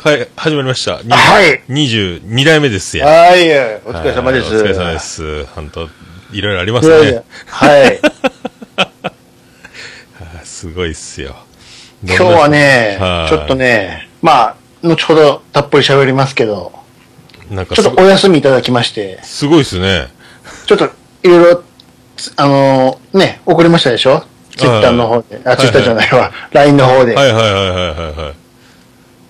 はい、始まりました。にはい22代目ですよ。はい、お疲れ様です。はいお疲れ様で。す。本当いろいろありますね。はい。あすごいっすよ。今日はねは、いちょっとね、まあ、後ほどたっぷり喋りますけど、なんかちょっとお休みいただきまして、すごいっすね。ちょっといろいろ、つあのーね、送りましたでしょ？ツイッターの方で。あ、いツイッターじゃないわ。LINE の方で。はいはいはいはいはいはい。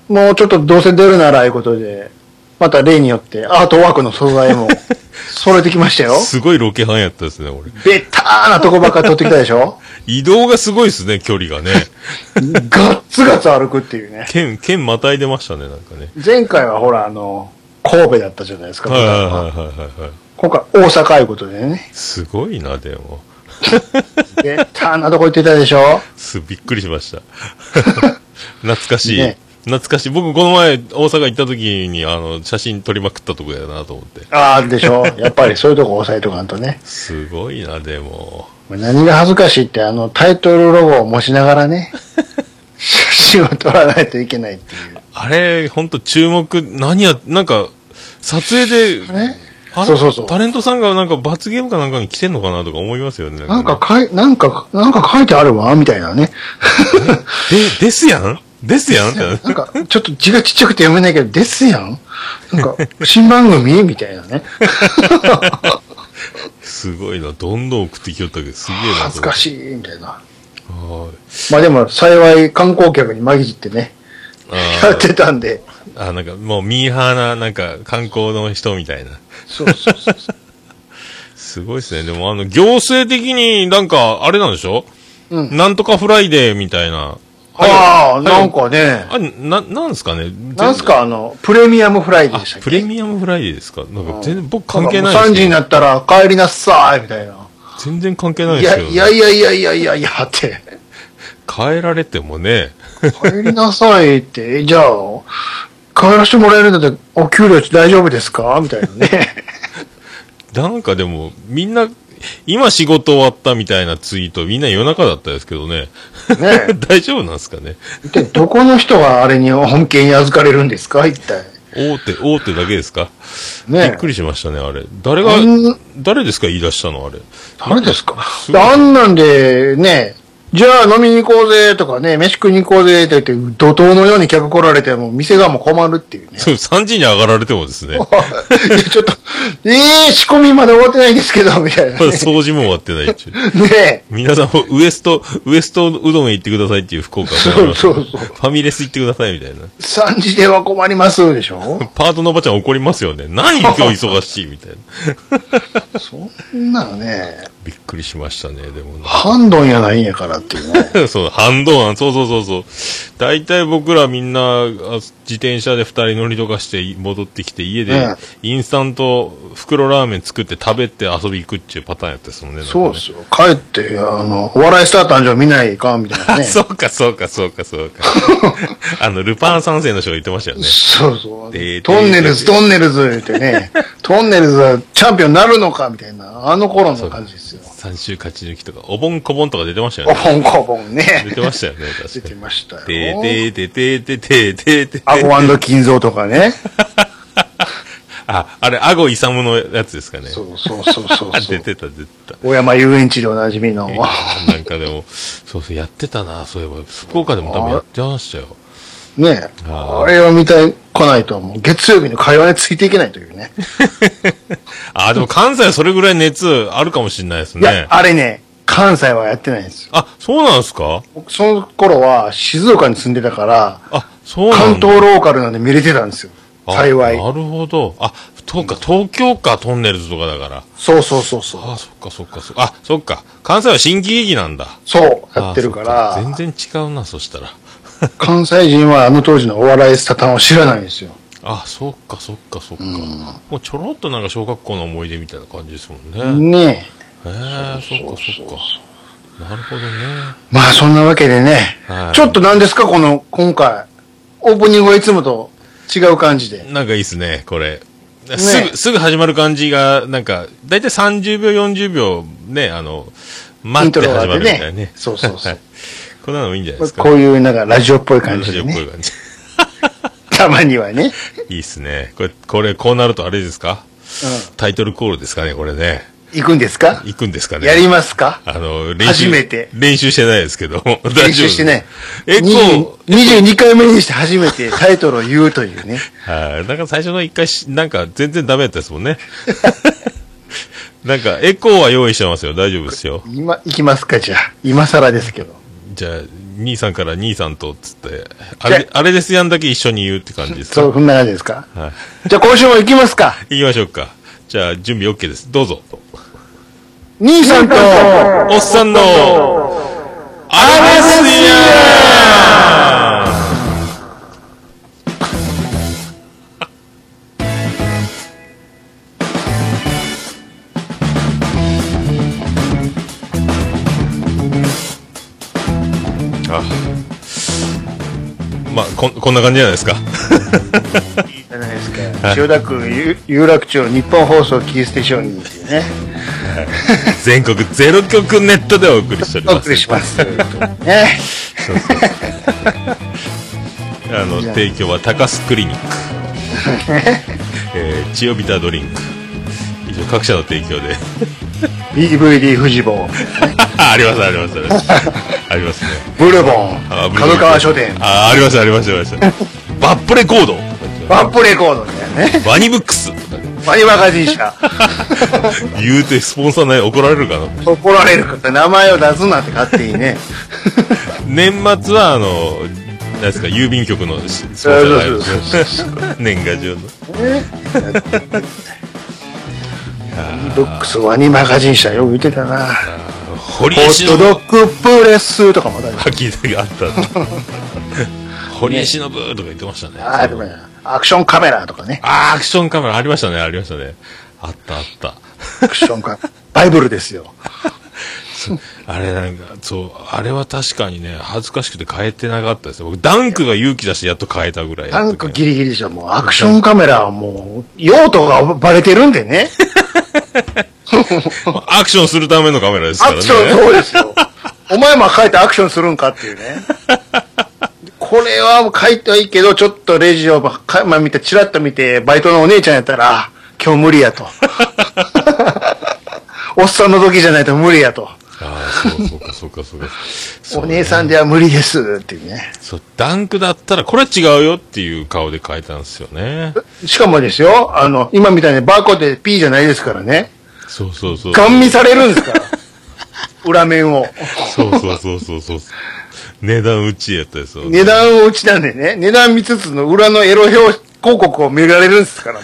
もうちょっとどうせ出るならいうことで、また例によってアートワークの素材も 揃えてきましたよ。すごいロケハンやったですね、俺。ベターなとこばっか撮ってきたでしょ？移動がすごいっすね、距離がね。ガッツガツ歩くっていうね。県、県またいでましたね、なんかね。前回はほら、あの、神戸だったじゃないですか。はいはいはい普段ははいはいはい。今回大阪いうことでね。すごいな、でも。ベターなとこ行ってたでしょ？す、びっくりしました。懐かしい。ね懐かしい。僕、この前、大阪行った時に、あの、写真撮りまくったとこやなと思って。ああ、でしょやっぱりそういうとこ押さえとかんとね。すごいな、でも。何が恥ずかしいって、あの、タイトルロゴを持ちながらね、写真を撮らないといけないっていう。あれ、ほんと注目、何や、なんか、撮影で、ねあれ？そうそうそうタレントさんがなんか罰ゲームかなんかに来てんのかなとか思いますよね。なんかねかい、なんか、なんか書いてあるわ、みたいなね。で、ですやん？ですやん。なんか、ちょっと字がちっちゃくて読めないけど、ですやんなんか、新番組？みたいなね。すごいな。どんどん送ってきよったけど、すげえな。い。恥ずかしい、みたいな。はい。まあでも、幸い観光客に紛じってね、あやってたんで。ーあ、なんかもうミーハーな、なんか観光の人みたいな。そうそうそう。すごいですね。でもあの、行政的になんか、あれなんでしょ？うんなんとかフライデーみたいな。ああ、はいなんかね、あ、な、なんですかね？なんすか、あの、プレミアムフライデーあでしたっけ？プレミアムフライデーですか？なんか全然僕関係なないんかもう3時に。なったら帰りなさい、みたいな。全然関係ないいや、ですよ。いやいやいやいやいやいやって。変えられてもね。帰りなさいって、えじゃあ、帰らせてもらえるんだったら、お給料大丈夫ですかみたいなね。なんかでも、みんな、今仕事終わったみたいなツイート、みんな夜中だったですけどね。ね 大丈夫なんですかね？一体どこの人があれに本件に預かれるんですか？一体。大手、大手だけですか？ねびっくりしましたね、あれ。誰が誰ですか言い出したのあれ。誰ですか？あんなんで、ね、じゃあ飲みに行こうぜとかね、飯食いに行こうぜって言って、怒涛のように客来られても、店側も困るっていうね。そう、3時に上がられてもですね。いやちょっと、ええ仕込みまで終わってないんですけど、みたいな、ね。掃除も終わってないっちゅう。ね皆さん、ウエスト、ウエストうどんへ行ってくださいっていう福岡そうそうそうファミレス行ってくださいみたいな。3時では困りますでしょ？パートのおばちゃん怒りますよね。何今日忙しいみたいな。そんなのね、びっくりしましたね、でもね。ハンドンやないんやからっていうね。そう、反動案、そうそうそうそう。大体僕らみんな、あ自転車で二人乗りとかして戻ってきて、家でうんインスタント袋ラーメン作って食べて遊び行くっていうパターンやったですもんね。なんかねそうですよ。帰って、あの、お笑いスター誕生見ないかんみたいなあね。そうか、そうか、そうか、そうか。あの、ルパン三世の人が言ってましたよね。そうそうで。トンネルズ、トンネルズってね、トンネルズはチャンピオンになるのかみたいな、あの頃の感じですよ。三週勝ち抜きとか、おぼんこぼんとか出てましたよおね。ぼんこぼんね。出てましたよね、出確かに。てましたよ。てーてーてーてーてーてーてーてアーゴ金蔵とかね。あ、あれ、アゴイサムのやつですかね。そうそうそうそうあそう。出てた、出てた。小山遊園地でおなじみの。なんかでも、そうそう、やってたな、そういえば。福岡でも多分やってましたよ。ねあれを見てこないと、もう月曜日の会話についていけないというね。あ、でも関西はそれぐらい熱あるかもしれないですいやね、。あれね、関西はやってないんですよ。あ、そうなんですか？僕その頃は静岡に住んでたから、あ、そうなんだ。関東ローカルなんで見れてたんですよ。あ幸い。なるほど。あ、そうか、東京か、トンネルズとかだから。そうそうそうそう。あ、そっか、そっか、そっか。あ、そっか。関西は新喜劇なんだ。そう、やってるかあら、全然違うな、そしたら。関西人はあの当時のお笑いスタタンを知らないんですよ。あ、そっか、そっか、そっか。もうちょろっとなんか小学校の思い出みたいな感じですもんね。ねえ。へえ、そっか、そっか。なるほどね。まあそんなわけでね、はいちょっと何ですかこの、今回。オープニングはいつもと違う感じで。なんかいいっすね、これ。すぐ、すぐ始まる感じが、なんか、だいたい30秒、40秒、ね、あの、待って始まるみたいなね。そうそうそうはい こんなのもいいんじゃないですか？こういうなんかラジオっぽい感じでね。ラジオっぽい感じ。たまにはね。いいっすね。これ、これ、こうなるとあれですか？タイトルコールですかね、これね。行くんですか？行くんですかね。やりますか？あの、練習。初めて練習してないですけど。大練習してない。え、こう、22回目にして初めてタイトルを言うというね。はい。なんか最初の一回し、なんか全然ダメだったですもんね。なんか、エコーは用意してますよ。大丈夫ですよ。今、行きますか、じゃあ。今更ですけど。じゃあ、兄さんから兄さんと、つって、あれ、あれですやんだけ一緒に言うって感じですか？そう、そんな感じですか？はじゃあ今週も行きますか？い。行きましょうか。じゃあ、準備 OK です。どうぞ。兄さんと、おっさんの、あれですやまあこんこんな感じじゃないですか。じゃないですか。千代田区有有楽町日本放送キーステーションにっていうね。全国ゼロ局ネットでお送りしておりおます。送りします。ね。あの提供は高須クリニック、えー、チオビタドリンク。以上各社の提供で。DVD 富士坊、ありますありますあります。ありますね。ブルボンあ、角川書店、あありますありますあります。バップレコード。ワンプレコードだよね。ワニブックス。マニマガジン社。言うてスポンサーない怒られるかな。怒られるから名前を出すなって勝手にね。年末はあの何ですか郵便局のスポンサーが入る年賀状の。ブックスワニマガジン社よく言ってたな。堀ホットドッグプレスとかもだよ。聞いたがあった 堀江忍とか言ってましたねあでもねアクションカメラとかね。あーアクションカメラありましたね、ありましたね。あったあった。アクションカメラ。バイブルですよ。あれなんか、そう、あれは確かにね、恥ずかしくて変えてなかったですよ。僕、ダンクが勇気出してやっと変えたぐらい。タンクギリギリでしょ。もうアクションカメラはもう、用途がバレてるんでね。アクションするためのカメラですからね。アクション、そうですよ。お前も書いてアクションするんかっていうね。これはもう書いてはいいけど、ちょっとレジをか、まあ、見て、チラッと見て、バイトのお姉ちゃんやったら、あ今日無理やと。おっさんの時じゃないと無理やと。ああ、そうそうか、そうか、そうか。そうお姉さんでは無理ですっていうね。そう、ダンクだったら、これは違うよっていう顔で変えたんですよね。しかもですよ、あの、今みたいにバーコードで P じゃないですからね。そうそうそう。ガン見されるんですから。裏面を。そうそうそうそうそう。値段打ちやったですよ。値段を打ちなんでね、値段見つつの裏のエロ表広告を見られるんですから。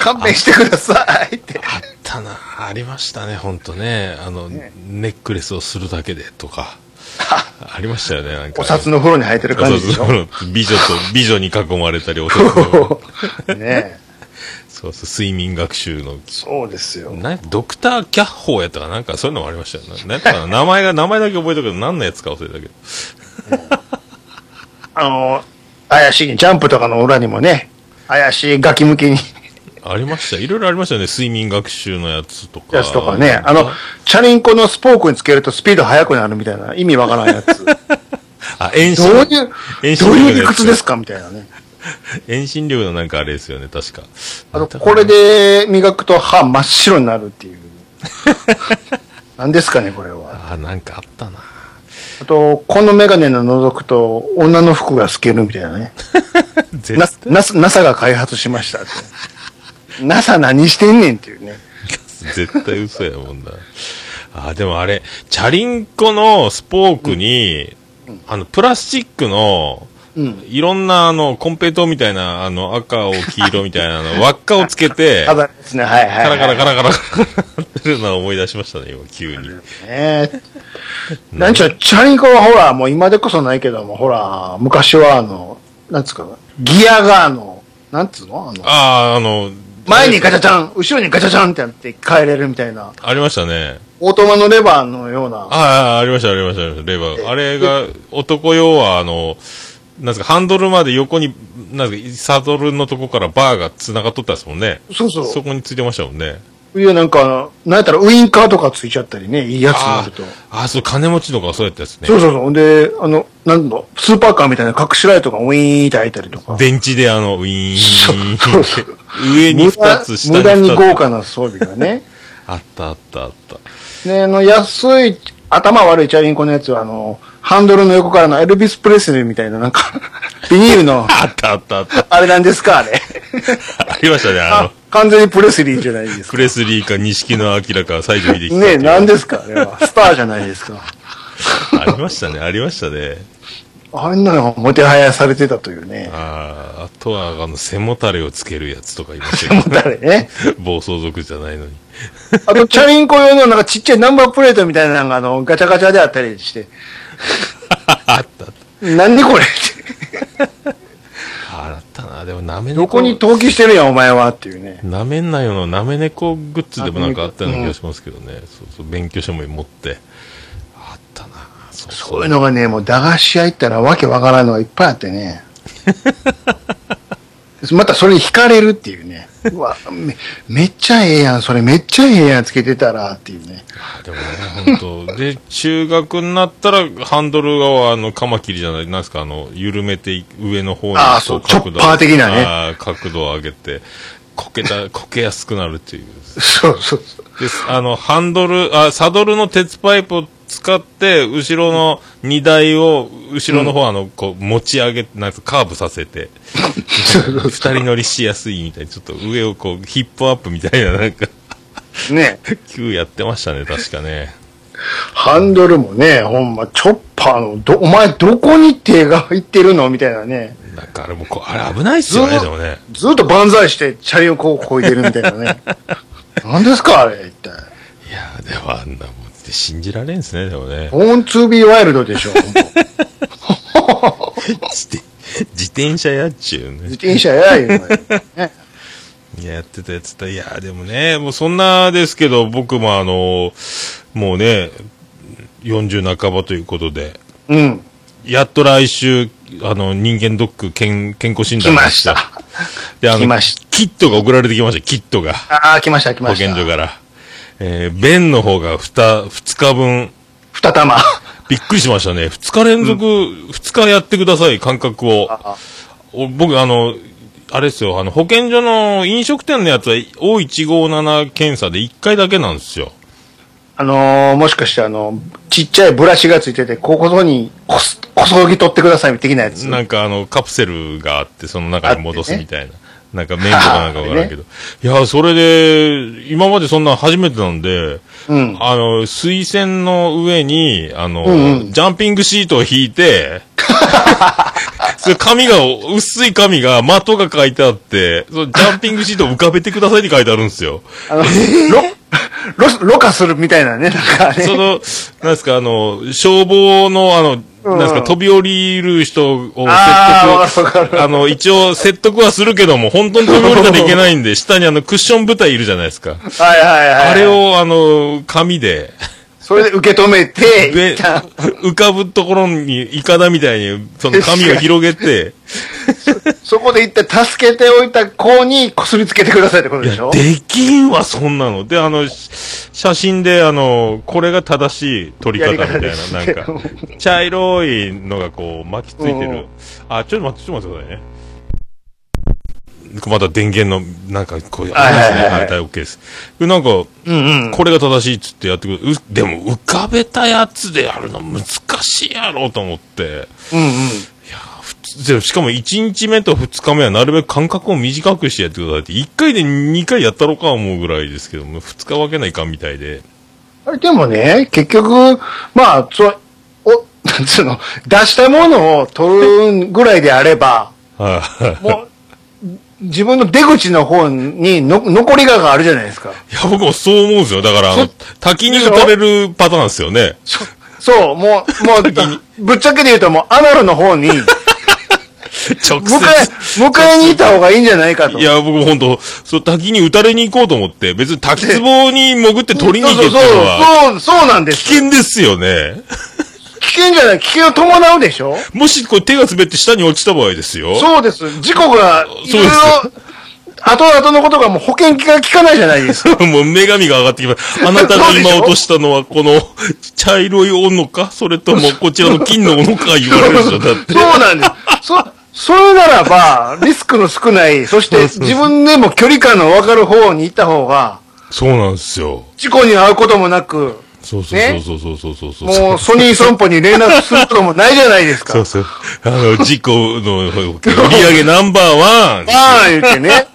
勘弁してくださいって。あったな、ありましたね、ほんとね。あの、ネックレスをするだけでとか。ありましたよね、なんか。お札の風呂に入ってる感じでしょ？美女と、美女に囲まれたり、お札の ねそうそう、睡眠学習の、そうですよ。なドクターキャッホーやったかな？んかそういうのもありましたよね。なんかな名前が、名前だけ覚えたけど、何のやつか忘れたけど。あの、怪しい、ジャンプとかの裏にもね、怪しいガキ向けにありました。いろいろありましたよね。睡眠学習のやつとか。やつとかね、あの、チャリンコのスポークにつけるとスピード速くなるみたいな意味わからんやつ。ど あ、遠う心いう、遠どういう理屈ですかみたいなね。遠心力のなんかあれですよね、確か。あの、これで磨くと歯真っ白になるっていう。何ですかね、これは。あ、なんかあったな。あと、このメガネの覗くと女の服が透けるみたいなね。絶な、NASA, NASA が開発しましたって。NASA 何してんねんっていうね。絶対嘘やもんな。あ、でもあれ、チャリンコのスポークに、あの、プラスチックの、うん。いろんな、あの、コンペイトーみたいな、あの、赤を黄色みたいなの、輪っかをつけて、ただですね、はい。カラカラカラカラカラってるのを思い出しましたね、今、急に。ねなんちゅう、チャリンコはほら、もう今でこそないけども、ほら、昔はあの、なんつうかな、ギアがあの、なんつうのあの、ああ、あの、前にガチャチャン、後ろにガチャチャンってやって変えれるみたいな、ありましたね。オートマのレバーのような、ああ、ありました、ありました、ありました、レバー。あれが、男用は、あの、なんですか、ハンドルまで横に、なんですか、サドルのとこからバーが繋がっとったですもんね。そうそう。そこについてましたもんね。いや、なんか、なんやったらウインカーとかついちゃったりね、いいやつになると。ああ、そう、金持ちとかそうやったやつね。そうそうそう。で、あの、なんだ、スーパーカーみたいな隠しライトがウィーンって開いたりとか。電池であの、ウィーン。そうそう上に二つ、下に無駄に。豪華な装備がね。あったあったあった。ね、あの、安い、頭悪いチャリンコのやつは、あの、ハンドルの横からのエルビス・プレスリーみたいな、なんか、ビニールの、あったあったあった。あれなんですか、あれ。ありましたね、ああの、完全にプレスリーじゃないですか。プレスリーか錦野明か西城秀樹か。ね何ですか、あれは。スターじゃないですか。ありましたね、ありましたね。あんなのもてはやされてたというね。ああ、あとは、あの、背もたれをつけるやつとかいましたもけど、誰ね。暴走族じゃないのに。あと、チャリンコ用のなんかちっちゃいナンバープレートみたいなのが、あの、ガチャガチャであったりして。あった。なんでこれって。あったな。でも、なめ猫。どこに投機してるやん、お前はっていうね。なめんなよのなめ猫グッズでもなんかあったような気がしますけどね。そうそう、勉強書も持って。そういうのがね、もう駄菓子屋行ったらわけわからんのがいっぱいあってね。またそれに惹かれるっていうね。うわめ、めっちゃええやん、それめっちゃええやんつけてたらっていうね。でもね、本当で、中学になったら、ハンドルが、あの、カマキリじゃない、なんですか、あの、緩めてい上の方に、あーそうこ角度チョッパー的なね角度を上げて、こけた、こけやすくなるっていう。そうそうそう。で、あの、ハンドル、あ、サドルの鉄パイプを使って、後ろの荷台を、後ろの方、あの、こう、持ち上げ、なんかカーブさせて、二人乗りしやすいみたいに、ちょっと上をこう、ヒップアップみたいな、なんか、ね。急やってましたね、確かね。ハンドルもね、ほんま、チョッパーの、ど、お前どこに手が入ってるの？みたいなね。なんかあれもこう、あれ危ないっすよね、でもね。ずっと万歳して、チャリをこう、こいでるみたいなね。何ですか、あれ、一体。いやー、でもあんなもんって信じられんすね、でもね。ボーンツービーワイルドでしょ。自転 自転車やっちゅうね。自転車やいうや、やってたやってた。いや、でもね、もうそんなですけど、僕もあの、もうね、40半ばということで、うん。やっと来週、あの、人間ドック健健康診来断がました。で、あの来ました、キットが送られてきました、キットが。ああ、来ました、来保ました。健所から。えー、便の方が2、二日分、二玉。びっくりしましたね。2日連続、2日やってください、間隔を。あお僕、あの、あれですよ、あの、保健所の飲食店のやつは O157 検査で1回だけなんですよ。あのー、もしかしてあの、ちっちゃいブラシがついてて、ここにこす、こそぎ取ってください的なやつ。なんかあの、カプセルがあって、その中に戻すみたいな。なんか麺とかなんかわからんけど。いや、それで、今までそんなん初めてなんで、うん。あの、水栓の上に、あの、うんうんジャンピングシートを引いて、それ紙が、薄い紙が、的が書いてあって、そのジャンピングシートを浮かべてくださいって書いてあるんですよ。あの、ろ、ろ、ろ過するみたいなね、なんかね。その、なんですか、あの、消防の、あの、なんですか、飛び降りる人を説得、るあの、一応説得はするけども、本当に飛び降りたらいけないんで、下にあの、クッション部隊いるじゃないですか。はいはいはい。あれ。を、あの、紙で、それで受け止めて、べ一旦、浮かぶところに、イカダみたいに、その紙を広げて、そこで一旦助けておいた子にこすりつけてくださいってことでしょ？できんわ、そんなの。で、あの、し写真で、あの、これが正しい撮り方みたいな、なんか、茶色いのがこう、巻きついてうんる。あ、ちょっと待って、ちょっと待ってくださいね。また電源の、なんか、こう、ありますね。はいはい OK です。でなんか、うんうん。これが正しいっつってやってくる。うでも、浮かべたやつでやるの難しいやろうと思って。うんうん。普通でしかも1日目と2日目はなるべく間隔を短くしてやってくださいって、1回で2回やったろか思うぐらいですけども、2日分けないかんみたいで。あれでもね、結局、まあ、そう、お、なんつうの、出したものを取るぐらいであれば、はい。もう、自分の出口の方にの残りががあるじゃないですか。いや、僕もそう思うんですよ。だから、あのそ、滝に打たれるパターンですよね。そそう、もう、もう、ぶっちゃけで言うともう、アナルの方に、直迎え、迎えに行った方がいいんじゃないかと。いや、僕も本当そう、滝に打たれに行こうと思って、別に滝壺に潜って取りに行けっていうのは、そうそうそう、そうなんです危険ですよね。危険じゃない、危険を伴うでしょ？もし、こう手が滑って下に落ちた場合ですよ。そうです。事故が、いろいろ後々のことがもう保険が効かないじゃないですか。もう女神が上がってきます。あなたが今落としたのはこの茶色い斧か？それともこちらの金の斧か言われるでしょだって。そうなんです。そ、それならば、リスクの少ない、そして 自分でも距離感の分かる方に行った方が、そうなんですよ。事故に遭うこともなく、そうそうそうそうそうそうそうそう。もうソニー損保に連絡することもないじゃないですか。そうそう。あの、事故の売り上げナンバーワン。ああ、言ってね。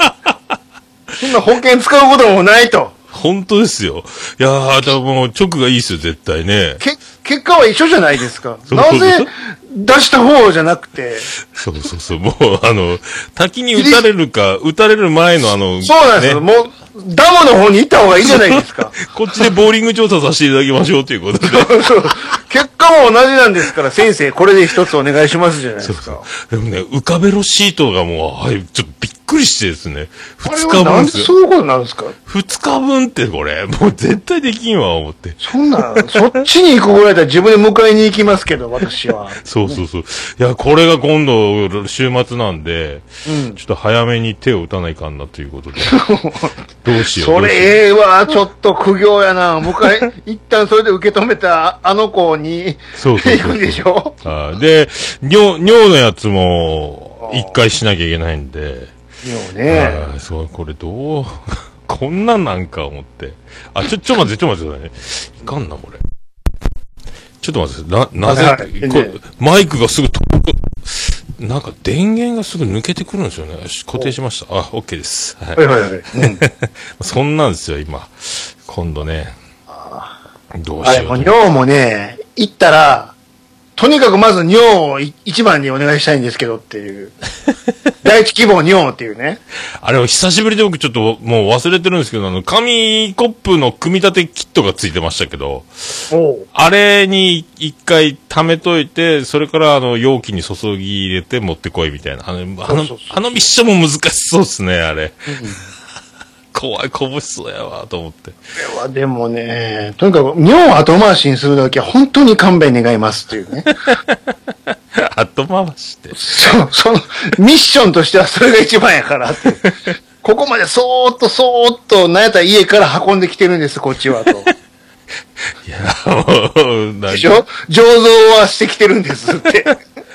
そんな保険使うこともないと。本当ですよ。いやー、だも直がいいですよ、絶対ね。け、結果は一緒じゃないですか。なぜ出した方じゃなくて。そうそうそう。もう、あの、滝に打たれるか、打たれる前のあの、そうなんですよ。ねもう、ダムの方に行った方がいいじゃないですか。こっちでボーリング調査させていただきましょうということで。そ う結果も同じなんですから、先生、これで一つお願いしますじゃないですか。でもね、浮かべろシートがもう、はい、ちょっとびっくりしてですね。二日分ですよ。そういうことなんですか？二日分ってこれ、もう絶対できんわ、思って。そんな、そっちに行くぐらいだったら自分で迎えに行きますけど、私は。そうそうそう。いや、これが今度、週末なんで、うんちょっと早めに手を打たないかんなということで。どうしよう。それええわ、ちょっと苦行やな。迎え、一旦それで受け止めたあの子に、そうそう行くんでしょ？あーで、尿、尿のやつも、一回しなきゃいけないんで、よね。あーそう、これどう、こんなんなんか思って。あ、ちょ、ちょ待って、ちょ待ってくださいね。いかんな、これ。ちょっと待って、な、なぜ、はいはい。これマイクがすぐ遠く、なんか電源がすぐ抜けてくるんですよね。固定しました。あ、OK です。はいはいはいはい。うんそんなんですよ、今。今度ね。どうしようと。尿もね、行ったら、とにかくまず尿をい一番にお願いしたいんですけどっていう。第一希望尿っていうね。あれ、久しぶりで僕ちょっともう忘れてるんですけど、あの、紙コップの組み立てキットがついてましたけど、あれに一回溜めといて、それからあの、容器に注ぎ入れて持ってこいみたいな。あの、あのあのミッションも難しそうですね、あれ。怖い、こぼしそうやわ、と思って。これはでもね、とにかく尿を後回しにするだけは本当に勘弁願いますっていうね。後回して。そう、その、ミッションとしてはそれが一番やからって。ここまでそーっとそーっと、なんやったら家から運んできてるんです、こっちはと。いや、もう、でしょ？醸造はしてきてるんですって。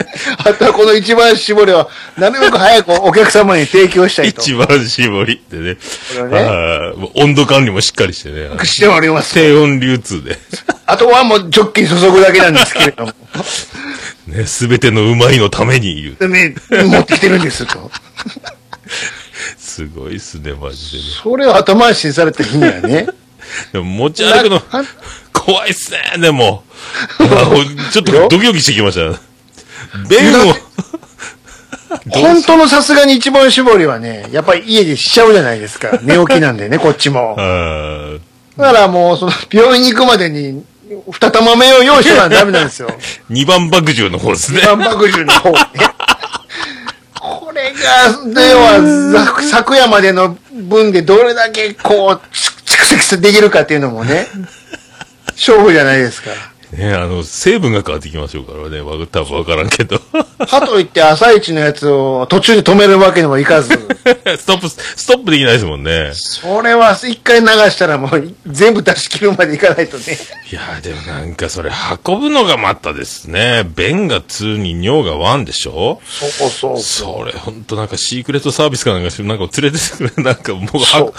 あとはこの一番搾りは、なるべく早くお客様に提供したいと。一番絞りってね。これねあ温度管理もしっかりしてね。しております。低温流通で。あとはもうジョッキに注ぐだけなんですけれども。ね、すべてのうまいのために言う。でね、持ってきてるんですと。すごいっすね、マジでね。それを後回しにされた日にはね。でも持ち歩くのな、怖いっすね、でも。ちょっとドキドキしてきました。便を、本当のさすがに一番搾りはね、やっぱり家でしちゃうじゃないですか。寝起きなんでね、こっちも。だからもう、その、病院に行くまでに、二玉目を用意してたらダメなんですよ。二番爆獣の方ですね。タンパク質の方ね。これが、では、ざ昨夜までの分でどれだけこう、蓄積できるかっていうのもね、勝負じゃないですか。ね、あの、成分が変わってきましょうからね。わ多分わからんけど。かといって朝一のやつを途中で止めるわけにもいかず、ストップ、ストップできないですもんね。それは一回流したらもう全部出し切るまでいかないとね。いやーでもなんかそれ運ぶのがまたですね。便が2に尿が1でしょ？そうそうそれほんとなんかシークレットサービスかなんかして、なんか連れてくれ、なんかもう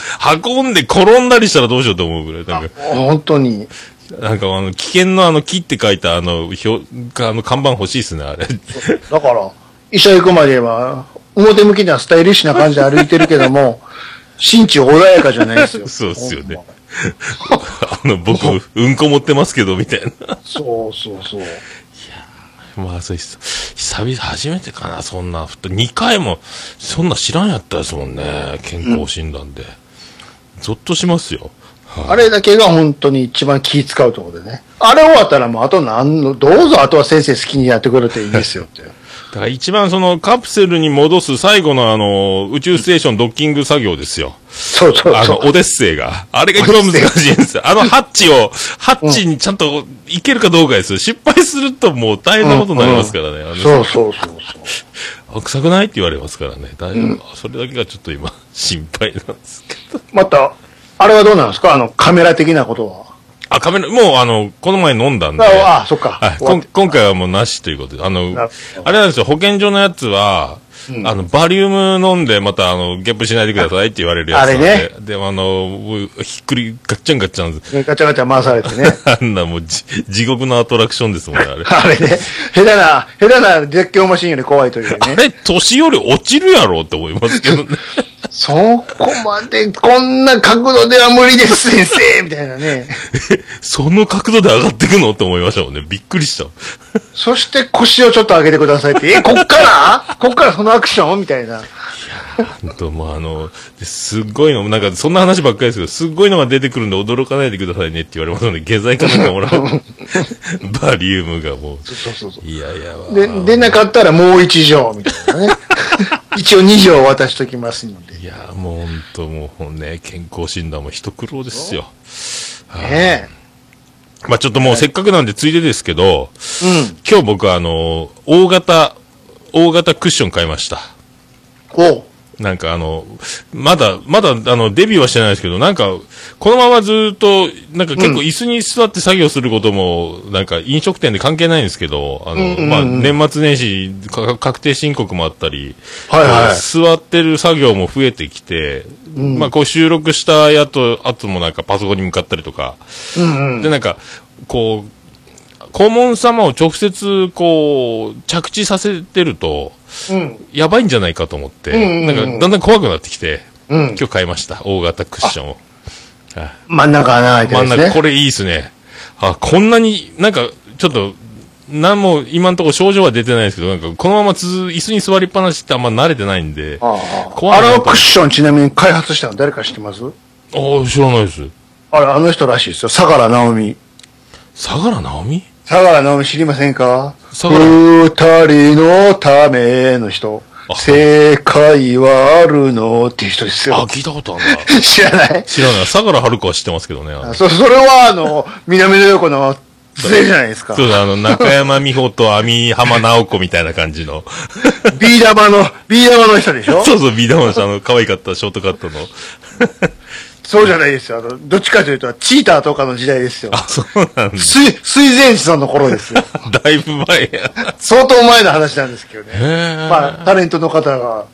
運んで転んだりしたらどうしようと思うぐらい。なんか、本当に。なんかあの、危険のあの、木って書いたあの、表、あの、看板欲しいっすね、あれ。だから、医者行くまでは、表向きにはスタイリッシュな感じで歩いてるけども、心中穏やかじゃないですよ。そうっすよね。あの、僕、うんこ持ってますけど、みたいな。そうそうそう。まあ、そう久久々初めてかな、そんな。2回も、そんな知らんやったですもんね。健康診断で。ゾッとしますよ。あれだけが本当に一番気使うところでね。あれ終わったらもうあと何の、どうぞあとは先生好きにやってくれていいですよって。だから一番そのカプセルに戻す最後のあの、宇宙ステーションドッキング作業ですよ。そうそうあの、そう。オデッセイが。あれが一番難しいんですよ。あのハッチを、ハッチにちゃんといけるかどうかですよ。失敗するともう大変なことになりますからね。あのそうそうそうそう。あ臭くないって言われますからね。大丈夫。それだけがちょっと今、心配なんですけど。また、あれはどうなんですか？あの、カメラ的なことは？あ、カメラ、もうあの、この前飲んだんで。ああ、そっか。はい、こん今回はもうなしということで。あのあれなんですよ、保健所のやつは、あの、バリウム飲んで、また、あの、ゲップしないでくださいって言われるやつ。あれねでも、あの、ひっくり、ガッチャンガッチャン。ガチャガチャ回されてね。あんなもうじ、地獄のアトラクションですもんね、あれ。あれね、下手な、下手な絶叫マシンより怖いというね。あれ、年寄り落ちるやろって思いますけどね。そこまで、こんな角度では無理です、先生みたいなね。その角度で上がってくのって思いましたもんね。びっくりした。そして腰をちょっと上げてくださいって、え、こっから？こっからそのアクション？みたいな。ほんと、もうあの、ですっごいの、なんかそんな話ばっかりですけど、すっごいのが出てくるんで驚かないでくださいねって言われますので、下剤かなんかもらう。バリウムがもそうそうそうう、いやいやわ。で、出なかったらもう一錠みたいなね。一応二錠渡しときますので。いや、もうほんともうね、健康診断も一苦労ですよ。ねまあちょっともうせっかくなんでついでですけど、え。うん。今日僕はあの、大型、大型クッション買いました。おう。なんかあの、まだ、まだあの、デビューはしてないですけど、なんか、このままずっと、なんか結構椅子に座って作業することも、なんか飲食店で関係ないんですけど、あの、うんうんうんまあ、年末年始か、確定申告もあったり、はいはい座ってる作業も増えてきて、まあ、こう収録したやと、あともなんかパソコンに向かったりとか、うんうん。で、なんか、こう、黄門様を直接、こう、着地させてると、うん。やばいんじゃないかと思って、なんか、だんだん怖くなってきて、うん。今日買いました。大型クッションを。はい真ん中穴開いて真ん中、るんですね。これいいですね。あ、こんなに、なんか、ちょっと、なんも、今のところ症状は出てないですけど、なんか、このままつづ、椅子に座りっぱなしってあんま慣れてないんで、ああ怖いなあのクッションちなみに開発したの誰か知ってます？あ、知らないです。あれ、あの人らしいですよ。相良直美。相良直美？相良直美知りませんか？二人のための人あ。正解はあるのっていう人ですあ、よ。聞いたことあるな。知らない？知らない。相良春子は知ってますけどね。あのそ、それはあの、南野横の杖じゃないですかそ。うだ、あの、中山美穂と網浜直子みたいな感じの。ビー玉の、ビー玉の人でしょ？そうそう、ビーダーマンのあの、可愛かったショートカットの。そうじゃないですよ。あの、どっちかというと、チーターとかの時代ですよ。あ、そうなんだ。水、水前寺さんの頃ですよ。だいぶ前や。相当前の話なんですけどね。まあ、タレントの方が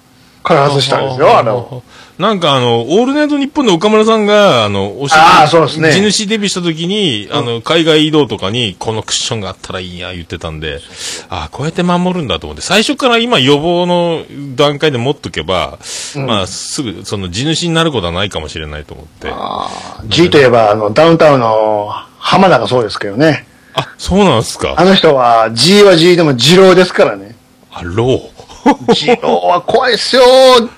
開発したんですよ、あの。なんかあの、オールナイトニッポンの岡村さんが、あの、おしあーそうですね地主デビューした時に、あの、海外移動とかに、このクッションがあったらいいや、言ってたんで、ああ、こうやって守るんだと思って、最初から今予防の段階で持っとけば、まあ、すぐ、その地主になることはないかもしれないと思って。あ G といえば、あの、ダウンタウンの浜田がそうですけどね。そうなんですか。あの人は、G は G でも二郎ですからね。あ、ロー。二郎は怖いですよ。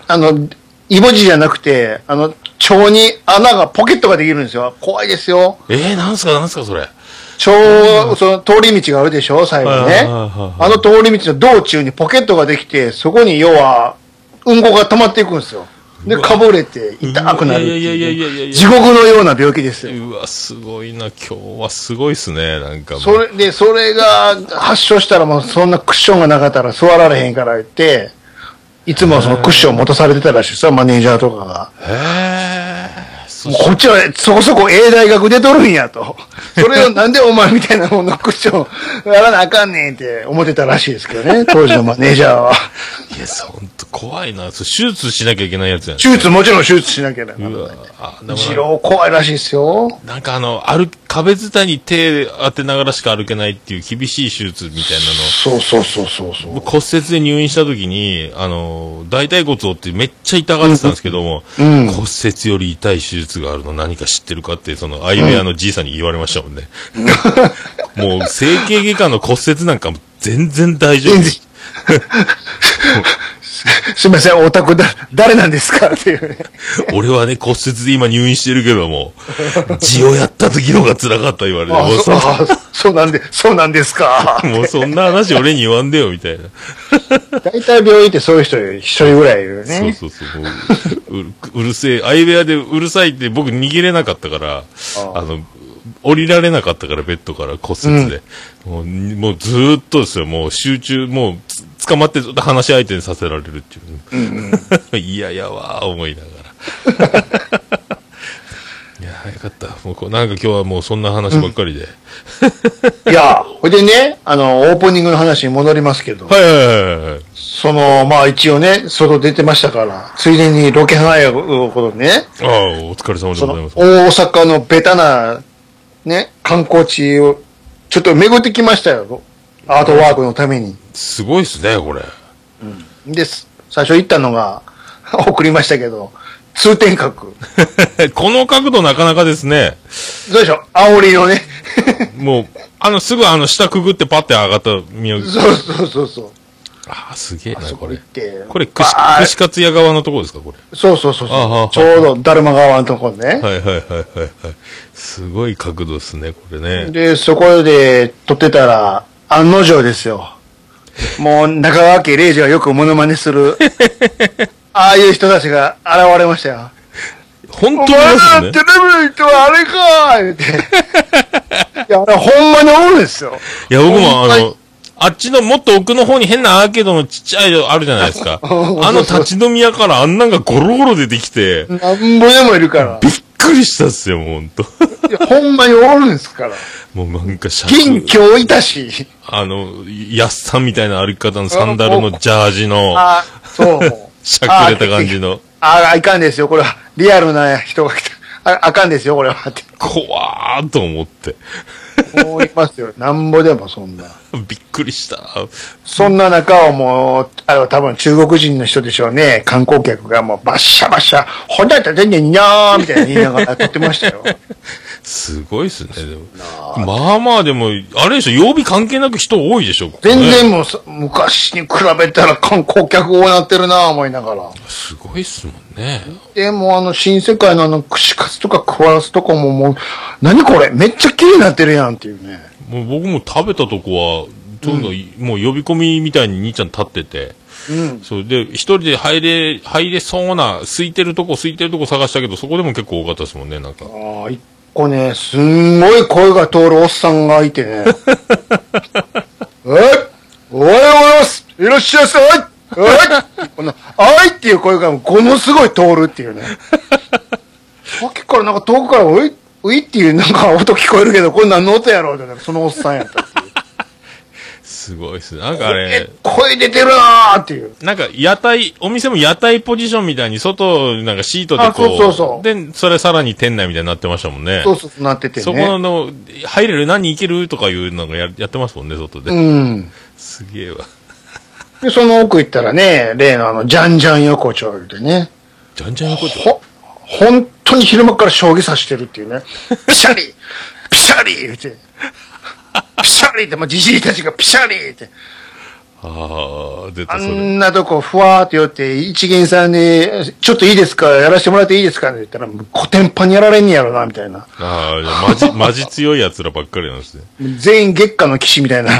あの、イボ痔じゃなくて、あの、腸に穴が、ポケットができるんですよ。怖いですよ。えー、なんすか、なんすか、それ。腸、その通り道があるでしょ最後ね。はいはいはいはいあの通り道の道中にポケットができて、そこに要は、うんこが溜まっていくんですよ。で、かぶれて痛くなるっていやいやいやいやいやいいう。や地獄のような病気ですよ。うわ、すごいな、今日はすごいっすね、なんか。それで、それが発症したらもうそんなクッションがなかったら座られへんから言って、いつもそのクッションを持たされてたらしいですよ、マネージャーとかが。へえ。こっちはそこそこ A 大学出とるんやと。それをなんでお前みたいなものクッションやらなあかんねんって思ってたらしいですけどね、当時のマネージャーは。いや、ほんと怖いな。そう手術しなきゃいけないやつやん。手術もちろん手術しなきゃならないうわあ、でも二郎怖いらしいですよ。なんかあの、歩、壁伝いに手当てながらしか歩けないっていう厳しい手術みたいなそうそうそうそうそう。の、骨折で入院した時に、あの、大腿骨をってめっちゃ痛がってたんですけども、うん骨折より痛い手術があるの何か知ってるかって、その、アイウェアのじいさんに言われましたもんね。もう、整形外科の骨折なんかも全然大丈夫。すみません、オタクだ、誰なんですかっていうね。俺はね、骨折で今入院してるけども、血をやった時のが辛かった言われて、もうそあそうあそうなんで、そうなんですか。もうそんな話俺に言わんでよ、みたいな。大体病院ってそういう人一人ぐらいいるよそうね。そうそう。もううるうるせえ、相部屋でうるさいって僕逃げれなかったから、あの、降りられなかったから、ベッドから骨折で。もう、もうずーっとですよ、もう集中、もうつ捕まってずっと話し相手にさせられるっていう、ね。いややわー、思いながら。いやー、よかった。もうこうなんか今日はもうそんな話ばっかりで。いや、ほいでね、あの、オープニングの話に戻りますけど、はいはいはいはい。その、まあ一応ね、外出てましたから、ついでにロケハンやことでね、ああ、お疲れ様でございます。大阪のベタな、ね、観光地を、ちょっと巡ってきましたよ。アートワークのために。すごいっすね、これ。です。最初行ったのが、送りましたけど、通天閣。この角度なかなかですね。どうでしょう煽りのね。もう、あの、すぐあの、下くぐってパッて上がった見上げそうそうそうそう。ああ、すげえな、これそこれ、串串カツ屋側のとこですか、これ。そうそうそうそう。ちょうど、だるま川のところね。はいはいはいはいはい。すごい角度ですね、これね。で、そこで撮ってたら、案の定ですよ。もう、中川家礼二がよくモノマネする、ああいう人たちが現れましたよ。本当にいお前ますねらテレ。ビの人はあれか言って。いや、あれほんまにおるんですよ。いや、僕もあの、あっちのもっと奥の方に変なアーケードのちっちゃいのあるじゃないですか。あの立ち飲み屋からあんなんがゴロゴロ出てきて、なんぼでもいるから。びっくりしたっすよ、もうほんと。いやほんまにおるんですから。もうなんかシャ元ツ、気いたし。あの、やっさんみたいな歩き方のサンダルのジャージの、あ、そう。しゃくれた感じの、ああ、いかんですよ。これは、リアルな人が来た。ああかんですよ、これは。怖ーと思って。思いますよ。なんぼでもそんな。びっくりした。そんな中をもう、あの、多分中国人の人でしょうね。観光客がもうバッシャバッシャ、ほんだったら全然にゃーみたいな言いながら撮ってましたよ。すごいっすね、でも。まあまあでも、あれでしょ、曜日関係なく人多いでしょ、全然もうさ、昔に比べたら観光客多なってるな思いながら。すごいっすもんね。でもあの、新世界のあの、串カツとか食わすとこももう、何これ？めっちゃ綺麗になってるやんっていうね。もう僕も食べたとこは、どんどん、もう呼び込みみたいに兄ちゃん立ってて、うん。そうで、一人で入れ、入れそうな、空いてるとこ、空いてるとこ探したけど、そこでも結構多かったですもんね、なんか。ああ、一個ね、すんごい声が通るおっさんがいてね。おいおはようございますいらっしゃいませはいはいこの、あいっていう声がものすごい通るっていうね。さっきからなんか遠くから、おい、おいっていうなんか音聞こえるけど、これ何の音やろうってね、そのおっさんやったっていう。すごいっすね。なんかあえれ、、声出てるなーっていう。なんか屋台、お店も屋台ポジションみたいに、外、なんかシートでこう、あそうそうそうで、それさらに店内みたいになってましたもんね。そうそうそうなっててね。そこの、入れる何いけるとかいうのがややってますもんね、外で。うん。すげえわ。で、その奥行ったらね、例のあの、ジャンジャン横丁でね。じゃんじゃん横丁？ほ、本当に昼間から将棋指してるっていうね。ピシャリピシャリ言って。ピシャリって、もうじじいたちがピシャリって。ああ、出あたそれ。んなとこふわーって寄って、一元さんに、ちょっといいですか？やらせてもらっていいですか？って言ったら、コテンパンにやられんねやろな、みたいな。ああマジ、マジ強い奴らばっかりなんですね。全員月下の騎士みたいな。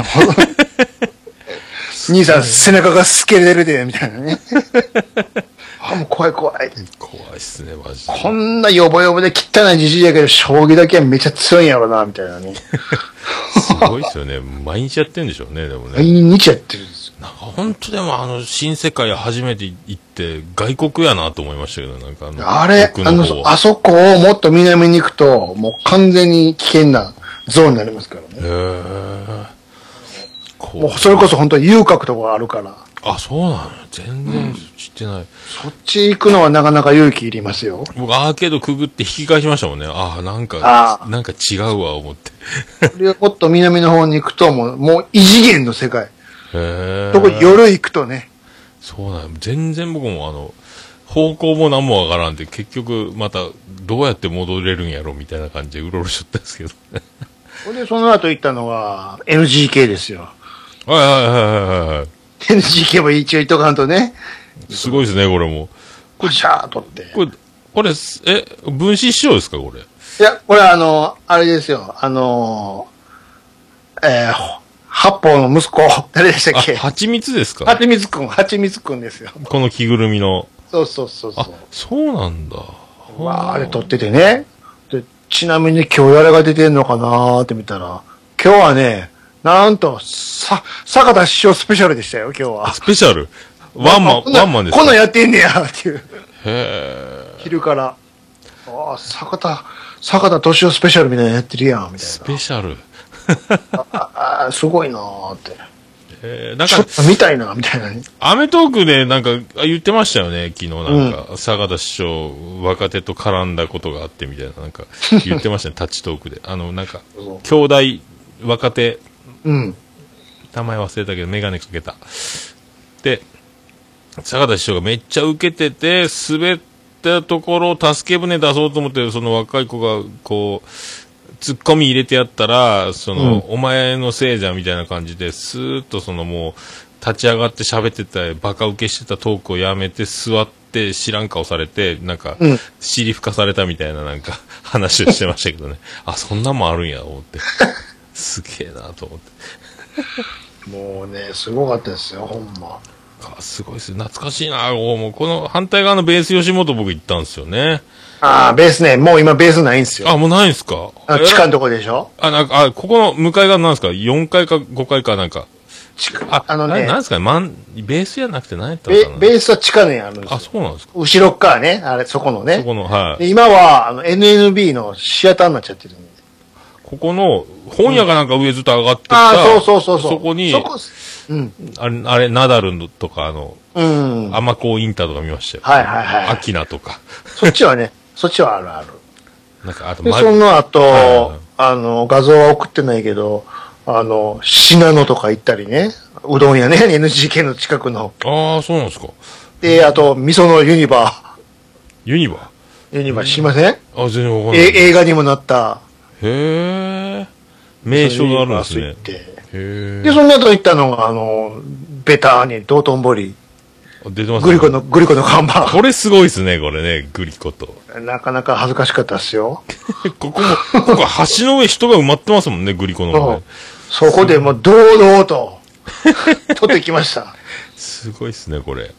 兄さん、背中が透けてるで、みたいなね。あ、もう怖い怖い。怖いっすね、マジで。こんなヨボヨボで汚いじじいやけど、将棋だけはめちゃ強いんやろな、みたいなね。すごいっすよね。毎日やってんでしょうね、でもね。毎日やってるんですよ。なんか本当でもあの、新世界初めて行って、外国やなと思いましたけど、なんかあの、あれ、あ奥のあそこをもっと南に行くと、もう完全に危険なゾーンになりますからね。へえ。こもうそれこそ本当に遊郭とかあるから、あ、そうなの全然知ってない。そっち行くのはなかなか勇気いりますよ。僕、アーケードくぐって引き返しましたもんね。ああ、なんかあ、なんか違うわ、思って。それがもっと南の方に行くと、もう、もう異次元の世界。へえ。そこ夜行くとね、そうなんや全然僕もあの、方向も何もわからんで、結局、また、どうやって戻れるんやろ、みたいな感じでうろうろしちゃったんですけど。それでその後行ったのが NGK ですよ。はいはいはいはいはい。NGK も一応行っとかんとね、すごいですね、これも。パシャーとって。これ、これ、え、分子師匠ですか、これ？いや、これはあの、あれですよ、あの、えー、八方の息子、誰でしたっけ？あ、蜂蜜ですか？はちみつくん、はちみつくんですよ。この着ぐるみの。そうそうそうそあ、そうなんだ。う。わあ、あれ撮っててね。で、ちなみに今日誰が出てんのかなーって見たら、今日はね、なんと、さ、坂田師匠スペシャルでしたよ、今日は。スペシャル？ワンマン、ワンマンですか？こんなんやってんねや、っていう。へー昼から。ああ、坂田、坂田敏夫スペシャルみたいなのやってるやん、みたいスペシャル。な。ああ、すごいなーって。えー、なんか見たいな、みたいな。アメトークでなんかあ言ってましたよね、昨日なんか、坂田師匠、若手と絡んだことがあってみたいな、なんか言ってましたね、タッチトークで。あの、なんか、兄弟、若手、うん。名前忘れたけど、メガネかけた。で、坂田師匠がめっちゃ受けてて、滑ったところを助け舟出そうと思って、その若い子が、こう、突っ込み入れてやったら、その、お前のせいじゃんみたいな感じで、スーッとそのもう、立ち上がって喋ってた、バカ受けしてたトークをやめて、座って知らん顔されて、なんかうん、尻吹かされたみたいななんか、話をしてましたけどね。あ、そんなんもあるんや、思って。すげえなと思って。もうね、すごかったですよ、ほんま。あすごいです懐かしいなもうこの反対側のベース吉本僕行ったんですよね。ああ、ベースね、もう今ベースないんですよ。あ、もうないんすか？あ地下のとこでしょ？あ、なんか、あ、ここの向かい側なんですか ?4 階か5階かなんか。地下あ、あのねななんですかね？マン、ベースじゃなくて何やったのベかな？ベースは地下にあるんですあ、よ。そうなんですか後ろっ側ね、あれ、そこのね。そこの、はい。で今は、あの、NNB のシアターになっちゃってるんで。ここの、本屋がなんか上ずっと上がってた、ああ、そうそうそうそう。そこに、そこうん。あれ、あれ、ナダルのとか、あの、うん。アマコーインターとか見ましたよ。はいはいはいアキナとか。そっちはね、そっちはあるある。なんか、あと、その後、はいあの、画像は送ってないけど、あの、信濃とか行ったりね、うどん屋ね、NGK の近くの。ああ、そうなんですか。で、あと、味噌のユニバユニバー？ユニバー知りません？あ、全然わかんない。え映画にもなった。へえ。名称があるんですね。へで、その後行ったのが、あの、ベターに道頓堀、え。出てますグリコの、グリコの看板。これすごいですね、これね、グリコと。なかなか恥ずかしかったっすよ。ここも、ここ橋の上人が埋まってますもんね、グリコの上そう。そこでもう堂々と、取ってきました。すごいですね、これ。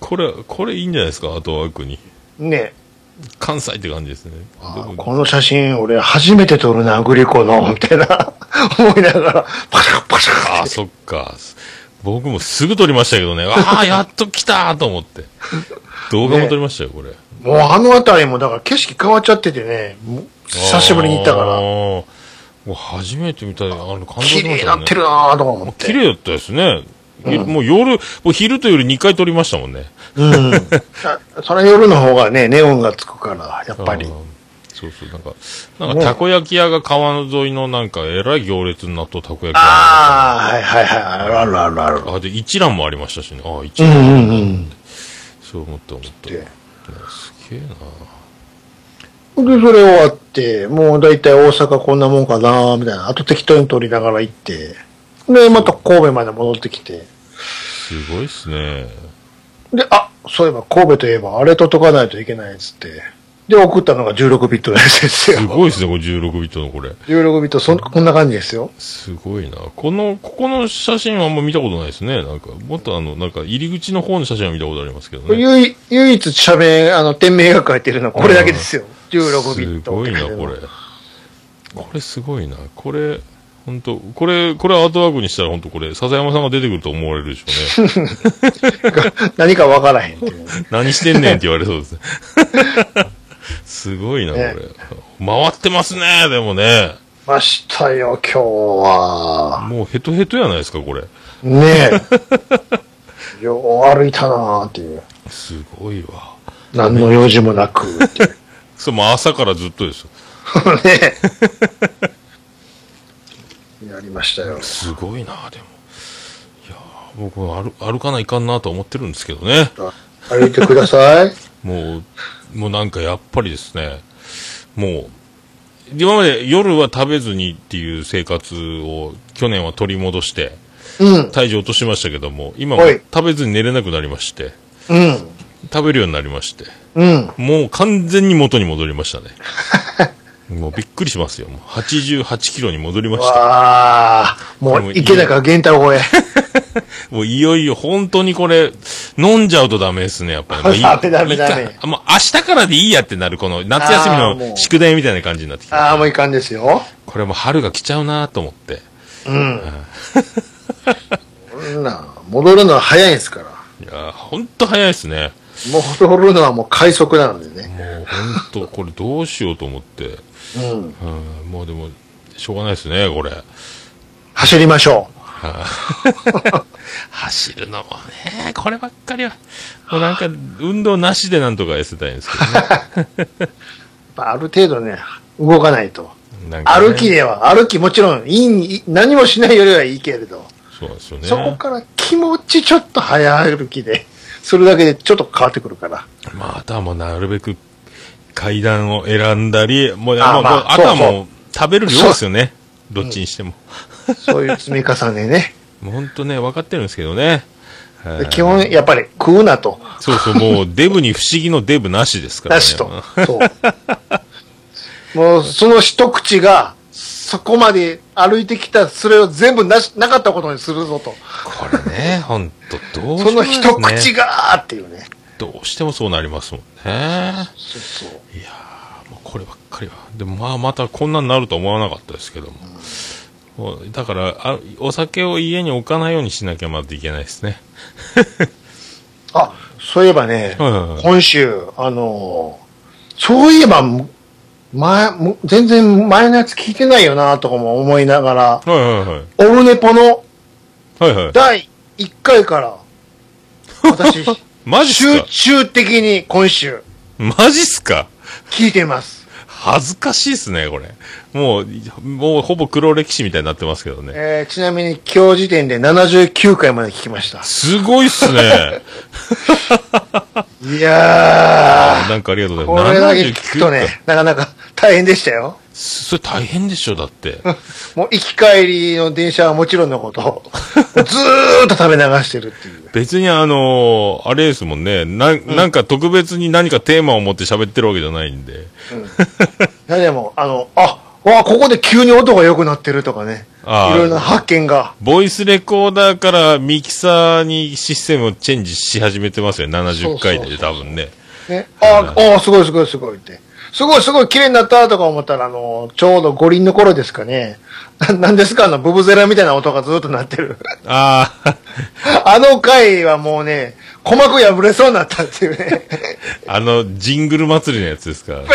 これ、これいいんじゃないですか、あと枠に。ね関西って感じですね。どここの写真、俺初めて撮るな、グリコの、みたいな、思いながら、パシャパシャあ、そっか。僕もすぐ撮りましたけどね。ああ、やっと来たと思って。動画も撮りましたよ、これ。もうあの辺りも、だから景色変わっちゃっててね、久しぶりに行ったから、もう初めて見た、あの、感動し綺麗ましたね。になってるなぁとか思って。綺麗だったですね。もう夜、もう昼と夜2回撮りましたもんね。うん。あそれ夜の方がね、ネオンがつくから、やっぱり。そうそう、なんか、なんかたこ焼き屋が川沿いのなんか、えらい行列になっとたこ焼き屋ああ、はいはいはい、あるあるあるあで、一蘭もありましたしね。ああ、一蘭。うんうんうん。そう思った思った。すげえなで、それ終わって、もう大体大阪こんなもんかなみたいな。あと適当に撮りながら行って、で、また神戸まで戻ってきて、すごいっすね。で、あ、そういえば神戸といえばあれと解かないといけないっつって、で、送ったのが16ビットのやつですよす。ごいっすね、これ16ビットのこれ。16ビット、そん、こんな感じですよ。すごいな。この、ここの写真はあんま見たことないですね。なんか、もっとあの、なんか入り口の方の写真は見たことありますけどね。唯唯一社名、あの、店名が書いてるのはこれだけですよ。16ビット。すごいな、これ。これすごいな。これ、本当これ、これアートワークにしたら本当これ、笹山さんが出てくると思われるでしょうね。何かわからへんっていう。何してんねんって言われそうですね。すごいな、これね。回ってますね、でもね。ましたよ、今日は。もうヘトヘトやないですか、これ。ねえ。よう歩いたなーっていう。すごいわ。何の用事もなくっていう。それもう朝からずっとですよ。ねえ。やりましたよ。すごいな、でも。いやー僕歩、歩かないかんなと思ってるんですけどね。歩いてください。もう、もうなんかやっぱりですね、もう、今まで夜は食べずにっていう生活を去年は取り戻して、うん。体重落としましたけども、今もはい食べずに寝れなくなりまして、うん。食べるようになりまして、うん。もう完全に元に戻りましたね。もうびっくりしますよ。もう88キロに戻りました。わあ、もう池中玄太郎へ。もういよいよ本当にこれ、飲んじゃうとダメですね、やっぱり。ダメダメダメもう明日からでいいやってなる、この夏休みの宿題みたいな感じになってきて。ああ、もういかんですよ。これもう春が来ちゃうなと思って。うん。そんな、戻るのは早いんですから。いや、ほんと早いですね。戻るのはもう快速なのでね。もうほんと、これどうしようと思って。うん。うん、もうでも、しょうがないですね、これ。走りましょ 走るのもね、こればっかりは。もうなんか、運動なしでなんとか痩せたいんですけどね。う。やっぱある程度ね、動かないと。ね歩きでは、歩きもちろんいいい、何もしないよりはいいけれど、そうですよね。そこから気持ちちょっと早歩きで、それだけでちょっと変わってくるから。まあ、あとはもうなるべく階段を選んだり、もう、あああとはもう食べる量ですよね。どっちにしても。そういう積み重ねね。もう本当ね、分かってるんですけどね。基本、やっぱり食うなと。そうそう、もう デブに不思議のデブなしですからね。なしと。そう。もう、その一口が、そこまで歩いてきた、それを全部なし、なかったことにするぞと。これね、本当どうしよそうの一口がーっていうね。どうしてもそうなりますもんね。そうそう。いやー、もうこればっかりは。でもまあ、またこんなになると思わなかったですけども。もうだからあ、お酒を家に置かないようにしなきゃまずいけないですね。あ、そういえばね、はいはいはい今週、あのーそういえば、む前、む全然前のやつ聞いてないよなとかも思いながら、はいはいはい。オルネポのはいはい。第1回から、私、マジっす集か中的に今週、マジっすか？聞いてます。恥ずかしいっすね、これ。もう、もうほぼ黒歴史みたいになってますけどね。えーちなみに今日時点で79回まで聞きました。すごいっすね。いやなんかありがとうー、ございます。だけ聞くとね、なかなか大変でしたよ。それ大変でしょ、だって。もう行き帰りの電車はもちろんのこと、ずーっと食べ流してるっていう。別にあのーあれですもんね。な、なんか特別に何かテーマを持って喋ってるわけじゃないんで。いやでも、あの、あ、わここで急に音が良くなってるとかね。いろいろな発見が。ボイスレコーダーからミキサーにシステムをチェンジし始めてますよ。70回で多分ね。ね、ああ、すごいすごいすごいって。すごいすごい綺麗になったとか思ったら、あの、ちょうど五輪の頃ですかね。ななんですか？あの、ブブゼラみたいな音がずっと鳴ってる。ああ、あの回はもうね、鼓膜破れそうになったっていうね。あの、ジングル祭りのやつですか？ペー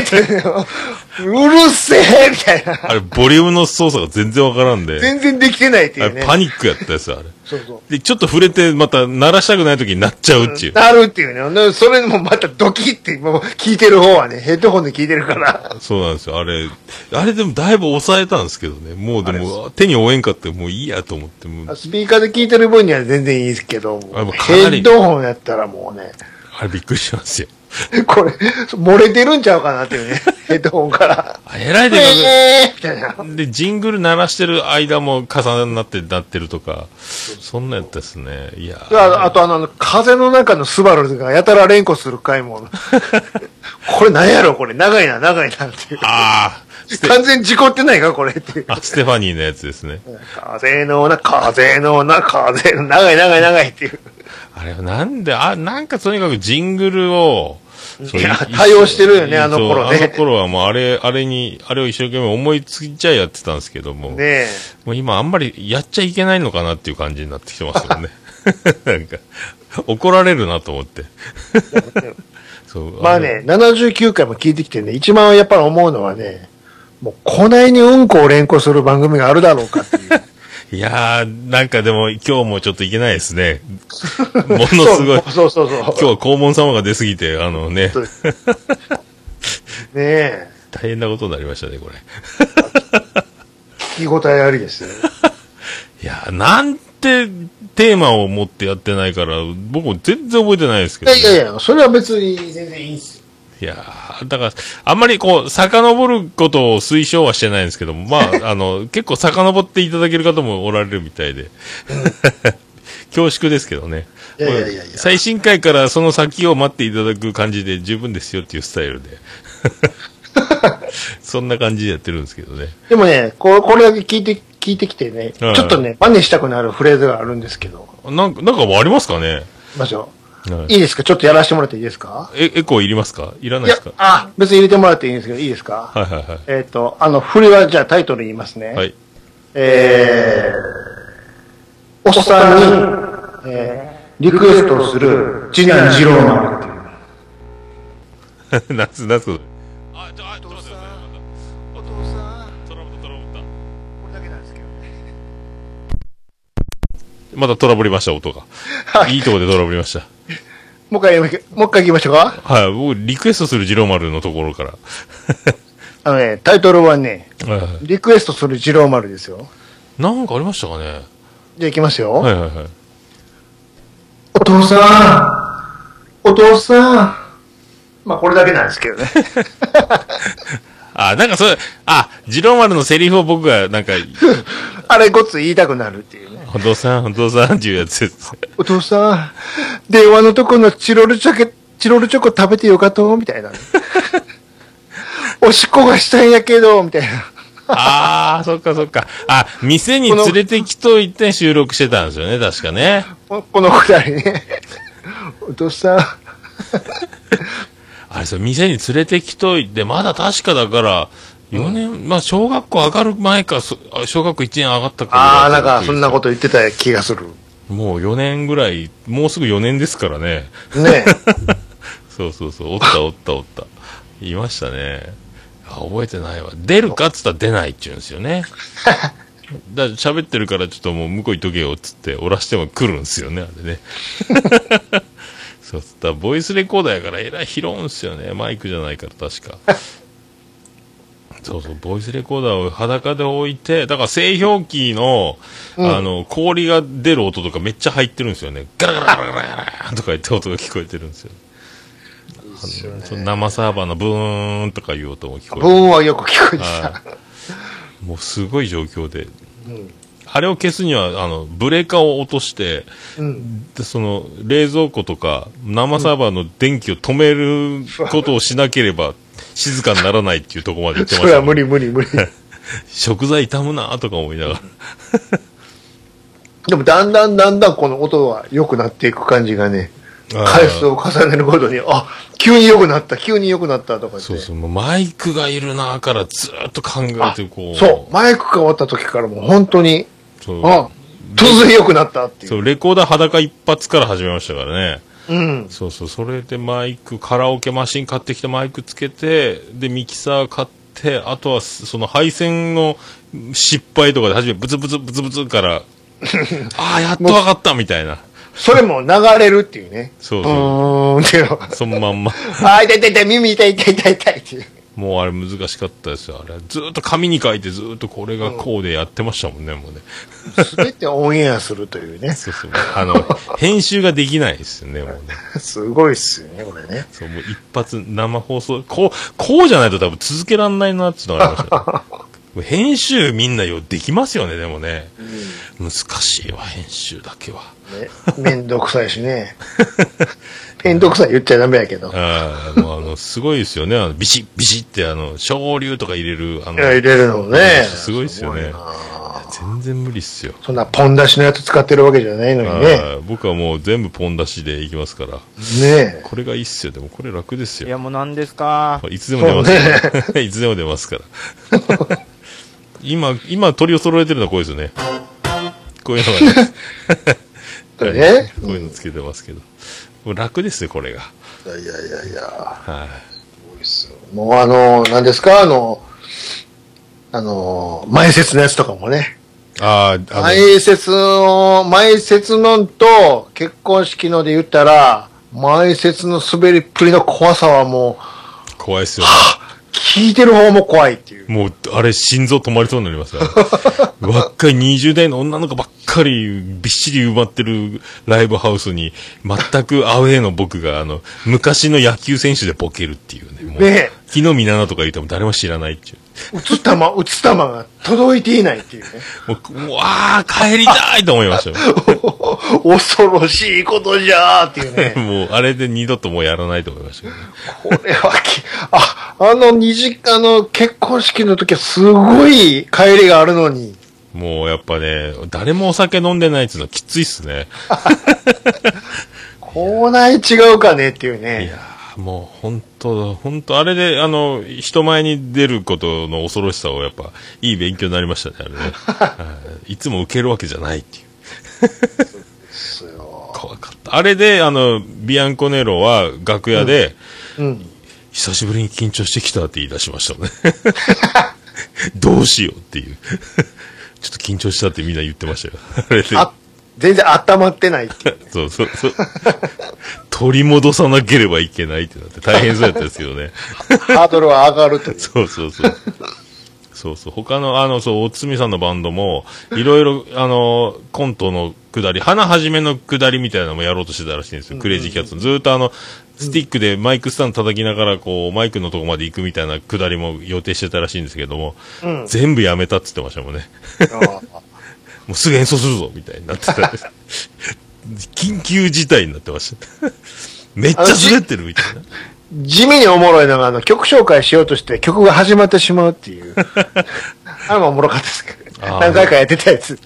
って、うるせえみたいな。あれ、ボリュームの操作が全然わからんで。全然できてないっていうね。パニックやったやつ、あれ。そうそう。で、ちょっと触れて、また鳴らしたくない時になっちゃうっていう。なるっていうね。でそれもまたドキって、もう聞いてる方はね、ヘッドホンで聞いてるから。そうなんですよ。あれ、あれでもだいぶ抑えたんですけどね。もうでも、手に負えんかって、もういいやと思って、スピーカーで聞いてる分には全然いいですけど、ヘッドホンやったらもうね、あれびっくりしますよ。これ、漏れてるんちゃうかなっていうね、ヘッドホンから。あえらいでかえーみたいな。で、ジングル鳴らしてる間も重なってなってるとか、そんなやったですね。いやでああとあの、風の中のスバルがやたら連呼する回も、これ何やろこれ長いな、長いなっていう。ああ完全に事故ってないかこれっていう。あ、ステファニーのやつですね。風のな、風のな、風の、長い長い長いっていう。あれはなんで、あ、なんかとにかくジングルを、そういやい対応してるよねあの頃ねあの頃はもうあれ、あれに、あれを一生懸命思いついちゃやってたんですけども、ねえ。もう今あんまりやっちゃいけないのかなっていう感じになってきてますよね。なんか、怒られるなと思って。まあね、79回も聞いてきてね、一番やっぱり思うのはね、もう、こないにうんこを連呼する番組があるだろうかっていう。いやー、なんかでも今日もちょっといけないですね。ものすごい。そうそうそうそう。今日は黄門様が出すぎて、あのね、ねえ。大変なことになりましたね、これ。聞き応えありですよ。いやー、なんてテーマを持ってやってないから、僕も全然覚えてないですけど、いやいやいや、それは別に全然いいんですよ。いやーだから、あんまりこう、遡ることを推奨はしてないんですけども、まあ、あの、結構遡っていただける方もおられるみたいで。恐縮ですけどね。いやいやいやいや最新回からその先を待っていただく感じで十分ですよっていうスタイルで。そんな感じでやってるんですけどね。でもね、こうこれだけ聞いて、聞いてきてね、はいちょっとね、真似したくなるフレーズがあるんですけど、なんか、なんかもありますかね、ましょう。はいいいですか？ちょっとやらせてもらっていいですか？え、エコーいりますか？いらないですか、あ、別に入れてもらっていいんですけど、いいですか？はいはいはい。えっ、と、あの、振りはじゃあタイトル言いますね。はい。えー、おっさんに、えー、リクエストをする次男次郎丸っていう。夏、夏。あ、ちょ、あ、ちょっと待ってください。お父さん、トラブった、トラブった。これだけなんですけどね。またトラブりました、音が。はいいいとこでトラブりました。もう一回、もう一回行きましょうか。はい、僕、リクエストする次郎丸のところから。あのね、タイトルはね、はいはいリクエストする次郎丸ですよ。なんかありましたかねじゃあ行きますよ。はいはいはい。お父さん、お父さん。まあ、これだけなんですけどね。あ、なんかそれ、あ、次郎丸のセリフを僕が、なんか、あれごっつ言いたくなるっていうね。お父さん、お父さんっていうやつです。お父さん、電話のとこのチロルチョコ、チロルチョコ食べてよかとみたいなね。おしっこがしたいんやけど、みたいな。あー、そっかそっか。あ、店に連れてきといて収録してたんですよね、確かね。ここのくだりね。お父さん、あれさ、店に連れてきといて、まだ確かだから、4年、まあ、小学校上がる前か、小学校1年上がったかああ、なんか、そんなこと言ってた気がする。もう4年ぐらい、もうすぐ4年ですからね。ね そうそうそう、おったおったおった。いましたね。あ、覚えてないわ。出るか？っつったら出ないって言うんですよね。だ喋ってるからちょっともう向こう行っとけよっつって、おらしても来るんですよね、あれね。そうっつったらボイスレコーダーやからえらい拾うんすよね。マイクじゃないから確か。そうそう、ボイスレコーダーを裸で置いて、だから製氷機の、うんあの、氷が出る音とかめっちゃ入ってるんですよね。ガラガラガラガラガラとか言って音が聞こえてるんですよ。あのその生サーバーのブーンとかいう音も聞こえてブーンはよく聞こえてはた。いもうすごい状況で。うんあれを消すには、あの、ブレーカーを落として、うん。でその、冷蔵庫とか、生サーバーの電気を止めることをしなければ、静かにならないっていうところまで言ってました、それは無理無理無理。食材傷むなとか思いながら。でも、だんだんだんだんこの音は良くなっていく感じがね、回数を重ねるごとに、あ、急に良くなった、急に良くなったとか。そうそう、もうマイクがいるなからずーっと考えて、こう。そう、マイク変わった時からもう本当に。あ、突然良くなったっていう。そう、レコーダー裸一発から始めましたからね。うん。そうそう、それでマイク、カラオケマシン買ってきてマイクつけて、で、ミキサー買って、あとはその配線の失敗とかで初めブツブツブツブツから、ああ、やっとわかったみたいな。それも流れるっていうね。うそうそう。ーんっていうの。そのまんま。あー、痛い痛い痛い、耳痛い痛い痛い痛いっていう。もうあれ難しかったですよ。あれ。ずーっと紙に書いてずーっとこれがこうでやってましたもんね、もうね。すべてオンエアするというね。そうそう。あの、編集ができないですよね、もうね。すごいっすよね、これね。そう、もう一発生放送、こう、こうじゃないと多分続けらんないなっていうのがありました、ね。編集みんなよ、できますよね、でもね。難しいわ、編集だけは。ねめんどくさいしね。めんどくさい言っちゃダメやけど。ああ、もうあの、すごいですよね。あの、ビシッ、ビシッってあの、昇竜とか入れる、あの、入れるのもね。すごいっすよね全然無理っすよ。そんなポン出しのやつ使ってるわけじゃないのにね。僕はもう全部ポン出しでいきますから。ねこれがいいっすよ。でもこれ楽ですよ。いや、もう何ですか？いつでも出ますから。いつでも出ますから。今、今取りを揃えてるのはこうですよね。こういうのがね。これねこういうのつけてますけど。もう楽ですよ、これが。いやいやいやいや。はい。もうあの、何ですか？あの、あの、前説のやつとかもね。ああ、前説の、前説のと結婚式ので言ったら、前説の滑りっぷりの怖さはも怖いっすよね。う、聞いてる方も怖いっていう。もう、あれ、心臓止まりそうになりますよ。若い20代の女の子ばっかりびっしり埋まってるライブハウスに、全くアウェーの僕が、あの、昔の野球選手でボケるっていうね。ね木の実奈々とか言っても誰も知らないっていう。打つ球、打つ球が届いていないっていうね。もう、もうああ、帰りたいと思いましたよ。恐ろしいことじゃーっていうね。もう、あれで二度ともうやらないと思いましたけどね。これはき、あ、あの二時、あの結婚式の時はすごい帰りがあるのに、もうやっぱね、誰もお酒飲んでないっていうのはきついっすね。こうない違うかねっていういね。やもう本当、本当、あれで、あの、人前に出ることの恐ろしさをやっぱ、いい勉強になりましたね、あれね。はいいつも受けるわけじゃないっていう。怖かった。あれで、あの、ビアンコネロは楽屋で、うん。久しぶりに緊張してきたって言い出しましたね。どうしようっていう。ちょっと緊張したってみんな言ってましたよ。あれで。あ、全然温まってないっていう。そうそうそう。取り戻さなければいけないってなって大変そうやったですけどね。ハードルは上がると。そうそうそう。そうそう。他の、あの、そう、おつみさんのバンドも、いろいろ、あの、コントの下り、花はじめの下りみたいなのもやろうとしてたらしいんですよ。クレイジーキャッツの。ずーっとあの、スティックでマイクスタンド叩きながら、こう、マイクのとこまで行くみたいな下りも予定してたらしいんですけども、うん。全部やめたって言ってましたもんね。もうすぐ演奏するぞみたいになってた。緊急事態になってました。めっちゃ滑ってるみたいな。地味におもろいのが、あの、曲紹介しようとして曲が始まってしまうっていう。あれもおもろかったですけど、何回かやってたやつ。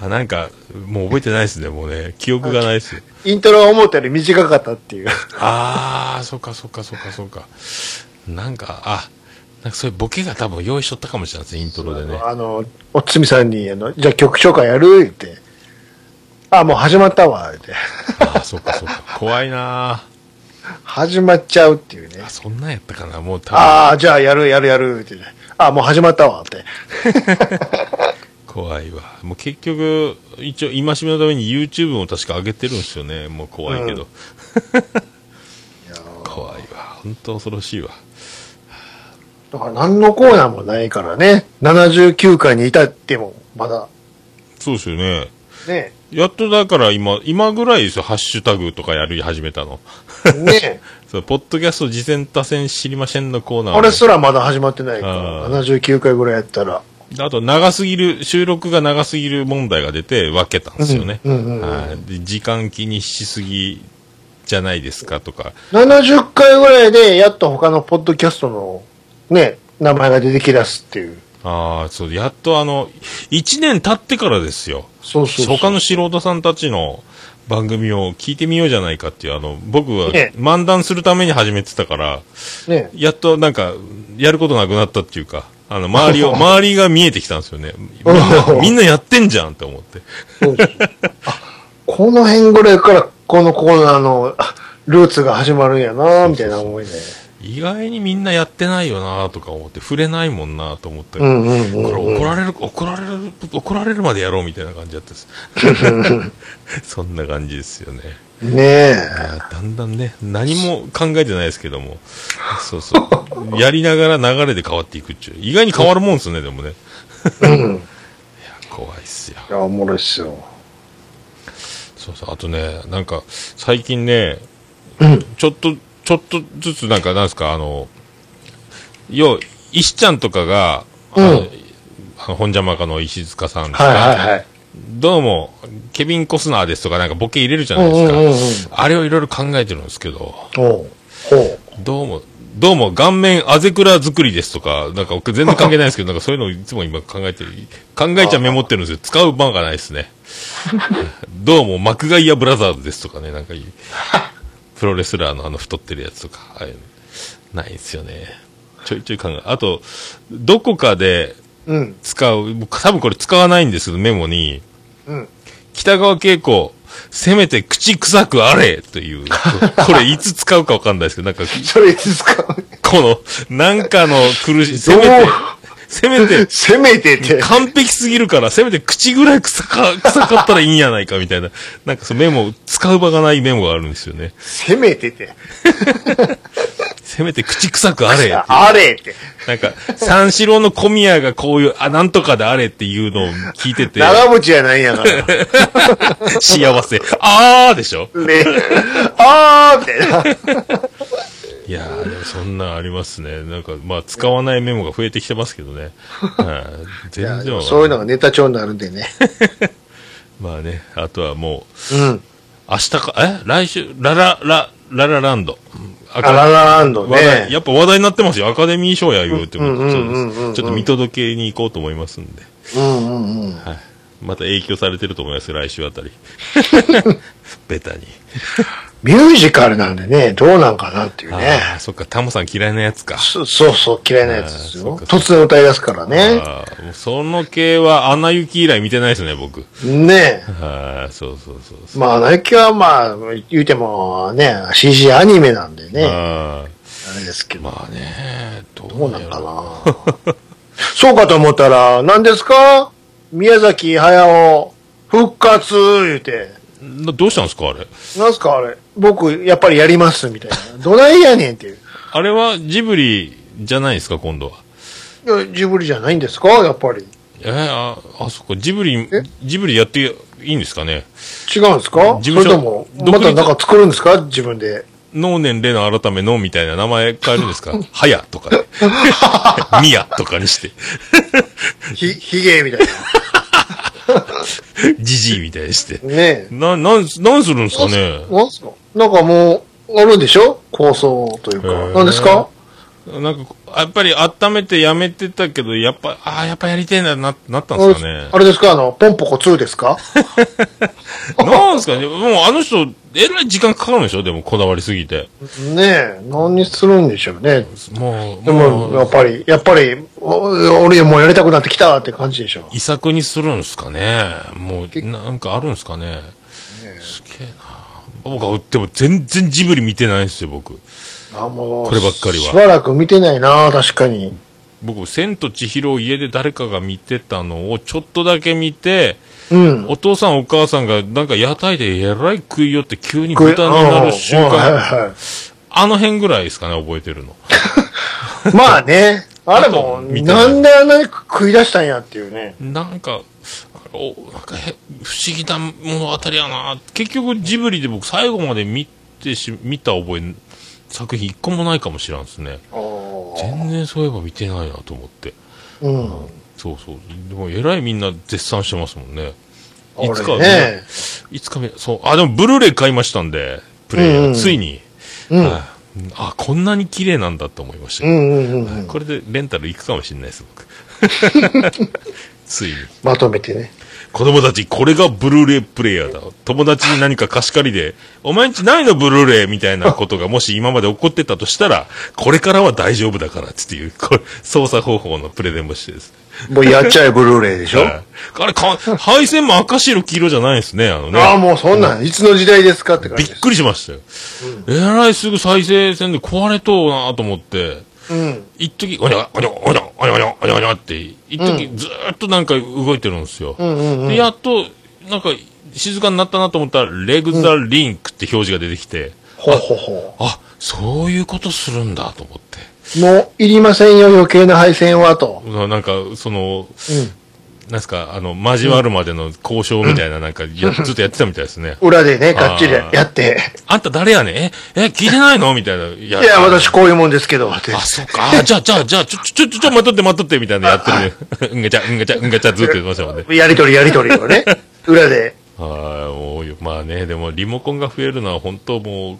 あ、なんか、もう覚えてないですね、もうね。記憶がないですよ。イントロが思ったより短かったっていう。あー、そっかそっかそっかそっか。なんか、あ、なんかそういうボケが多分用意しとったかもしれないですね、イントロでね。あの、おつみさんに、あの、じゃあ曲紹介やる？言って。あ、もう始まったわ、言って。あー、そっかそっか。怖いな始まっちゃうっていうねー。あ、。そんなんやったかな、もう多分。ああ、じゃあやるやるやるって、ね。あ、もう始まったわって。怖いわ。もう結局、一応、戒めのために YouTube も確か上げてるんですよね。もう怖いけど。いや怖いわ。本当恐ろしいわ。だから何のコーナーもないからね。79回に至っても、まだ。そうですよね。ね。やっとだから今、今ぐらいですよ、ハッシュタグとかやり始めたの。ね。そう、ポッドキャスト次戦多戦知りませんのコーナーをあれすらまだ始まってないから、あ79回ぐらいやったら。あと、長すぎる、収録が長すぎる問題が出て分けたんですよね。時間気にしすぎじゃないですかとか。70回ぐらいで、やっと他のポッドキャストの、ね、名前が出てきだすっていう。ああ、そう、やっとあの、1年経ってからですよ。そうそうそう。他の素人さんたちの番組を聞いてみようじゃないかっていう、あの、僕はね漫談するために始めてたから、ね。やっとなんか、やることなくなったっていうか、あの、周りを、周りが見えてきたんですよね。みんな、みんなやってんじゃんって思って。そうそうあこの辺ぐらいから、このコーナーのあルーツが始まるんやなみたいな思いで。意外にみんなやってないよなとか思って、触れないもんなと思って。これうん。怒られる、怒られる、怒られるまでやろうみたいな感じだったです。そんな感じですよね。ねえ。いやだんだんね、何も考えてないですけども、そうそう。やりながら流れで変わっていくっちゅう。意外に変わるもんですね、でもね。うん。い怖いっすよ。や、おもろいっすよ。そうそう。あとね、なんか、最近ね、うん。ちょっと、ちょっとずつなんか、なんすか、あの、要、石ちゃんとかが、あの、うんあの本邪魔家の石塚さんですか、はいはいはい。どうも、ケビン・コスナーですとかなんかボケ入れるじゃないですか。うんうんうんあれをいろいろ考えてるんですけど、どうも、どうも顔面あぜくら作りですとか、なんか全然関係ないですけど、なんかそういうのをいつも今考えてる、考えちゃメモってるんですよ。使う番がないですね。どうも、マクガイアブラザーズですとかね、なんかいい。プロレスラーのあの太ってるやつとか、ああいうのないですよね。ちょいちょい考え、あと、どこかでう。うん。使う、僕多分これ使わないんですけど、メモに、うん。北川景子、せめて口臭くあれという、これいつ使うかわかんないですけど、なんか、それいつ使う？この、なんかの苦しい、せめてせめて、せめてって。完璧すぎるから、せめて口ぐらい臭か、臭かったらいいんやないかみたいな、なんかそのメモ、使う場がないメモがあるんですよね。せめてって。せめて口臭くあれ あれって。なんか、三四郎の小宮がこういう、あ、なんとかであれっていうのを聞いてて、長渕やないんやから。幸せ。あーでしょね。あーみたいな。いやー、でもそんなんありますね。なんか、まあ、使わないメモが増えてきてますけどね。はい全然そういうのがネタ帳になるんでね。まあね、あとはもう、うん。明日か、え？来週、ララ、ラ、ララランド。アあララランドね。やっぱ話題になってますよ。アカデミー賞や言うても、ちょっと見届けに行こうと思いますんで。うんうんうん。はい。また影響されてると思いますよ、来週あたり。ベタに。ミュージカルなんでね、どうなんかなっていうね。ああ、そっか、タモさん嫌いなやつか。そそうそう、嫌いなやつですよ突然歌い出すからね。その系は、アナ雪以来見てないですね、僕。ねはい、そうそうそう。まあ、ナイキはまあ、言うてもね、CG アニメなんでね、ああれですけど、あまあね、どどうなんかな。そうかと思ったら、何ですか？宮崎駿、復活、言うて。などうしたんですか、あれ？なんすかあれ？僕、やっぱりやります、みたいな。どないやねんっていう。あれはジブリじゃないですか、今度は？いや、ジブリじゃないんですかやっぱり。えー、あ、あ、そっか、ジブリえ、ジブリやっていいんですかね？違うんですか？事務所それとも、独立またなんか作るんですか？自分で。能年齢の改めのみたいな名前変えるんですか？はやとかで。みやとかにして。ひ、ひげみたいじじいみたいにして。な。ねえ。な、なん、なんするんですかね？なんすか？なんかもう、あるんでしょ？構想というか。何ですか？なんか、やっぱり温めてやめてたけど、やっぱ、ああ、やっぱやりてえな、な、なったんですかねあ。れですか？あの、ポンポコ2ですか？なんですかね。もうあの人、えらい時間かかるんでしょ？でも、こだわりすぎて。ねえ、何にするんでしょうね。もう、でも、やっぱり、やっぱり、お俺もうやりたくなってきたって感じでしょ？遺作にするんですかね。もう、なんかあるんですかね。すげえな。僕は、でも全然ジブリ見てないんですよ、僕。あ、もう、こればっかりはしばらく見てないな確かに。僕、千と千尋を家で誰かが見てたのをちょっとだけ見て、うん。お父さんお母さんがなんか屋台でえらい食いよって急に豚になる瞬うんはい間、はあの辺ぐらいですかね、覚えてるの。い。まあね、あれあもなんであんなに食い出したんやっていうね。なんか、おなんかへ不思議な物語やな。結局ジブリで僕最後まで見てし、見た覚え、作品一個もないかもしれんですね。全然そういえば見てないなと思って。うん。そうそう。でも、えらいみんな絶賛してますもんね。いつか、俺ね。いつか見、そう、あ、でも、ブルーレイ買いましたんで、プレイヤー、うんうんついに。うん。はいあ、こんなに綺麗なんだと思いましたうんうんうん。これでレンタル行くかもしれないです、僕。ついに。まとめてね。子供たち、これがブルーレイプレイヤーだ。友達に何か貸し借りで、お前んちないのブルーレイみたいなことがもし今まで起こってたとしたら、これからは大丈夫だから、つっていう、これ、操作方法のプレゼンもしてですね。もうやっちゃえブルーレイでしょ？はいあれか、配線も赤白黄色じゃないですね、あのね。ああ、もうそんなん、いつの時代ですかって感じ。びっくりしましたよ。えらいすぐ再生線で壊れとうなと思って、うん。一時おにゃ、おにゃ、おにゃ、おにゃ、おにゃ、おにゃ、おにゃって、一時ずーっとなんか動いてるんですよ。うんうんうん。で、やっと、なんか、静かになったなと思ったら、レグザリンクって表示が出てきて、ほうほうほあ、そういうことするんだと思って。う。もう、いりませんよ、余計な配線は、と。ななんか、その、うん。なんすか、あの、交わるまでの交渉みたいな、なんか、やずっとやってたみたいですね。裏でね、がっちりやって。あんた誰やねん？え、え、聞いてないの？みたいな。いいや、私こういうもんですけど。あ、そうか。あ、じゃあ、じゃあ、じゃあ、ちょ、ちょ、ちょ、ちょ、待っとって、待っとって、みたいなやってるね。うんがちゃ、うんがちゃ、うんがちゃ、ずっと言ってましたもんね。やりとりやりとりをね。裏で。はい、もう、まあね、でも、リモコンが増えるのは本当もう、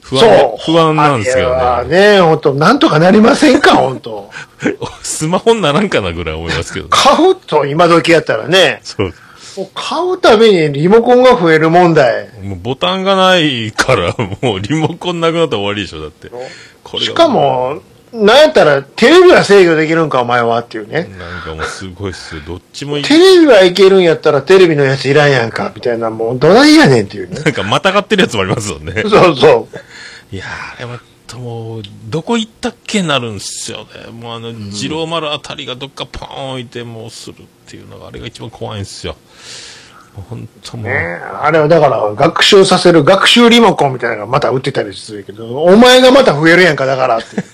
不安、。不安なんですけどね。ね、本当なんとかなりませんか、本当 スマホにならんかなぐらい思いますけどね。買うと、今時やったらね、そう。もう買うたびにリモコンが増える問題。もうボタンがないから、もうリモコンなくなったら終わりでしょ、だって。しか、も、なんやったら、テレビは制御できるんか、お前はっていうね。なんかもうすごいっすよ。どっちもいい。テレビはいけるんやったら、テレビのやついらんやんか、みたいな、もう、どないやねんっていうね。なんかまたがってるやつもありますよね。そうそう。いやー、でも、ともう、どこ行ったっけなるんすよね。もうあの、二郎丸あたりがどっかポーン置いてもうするっていうのが、あれが一番怖いんすよ。本当もう、ねあれはだから、学習させる学習リモコンみたいなのがまた売ってたりするけど、お前がまた増えるやんか、だからって。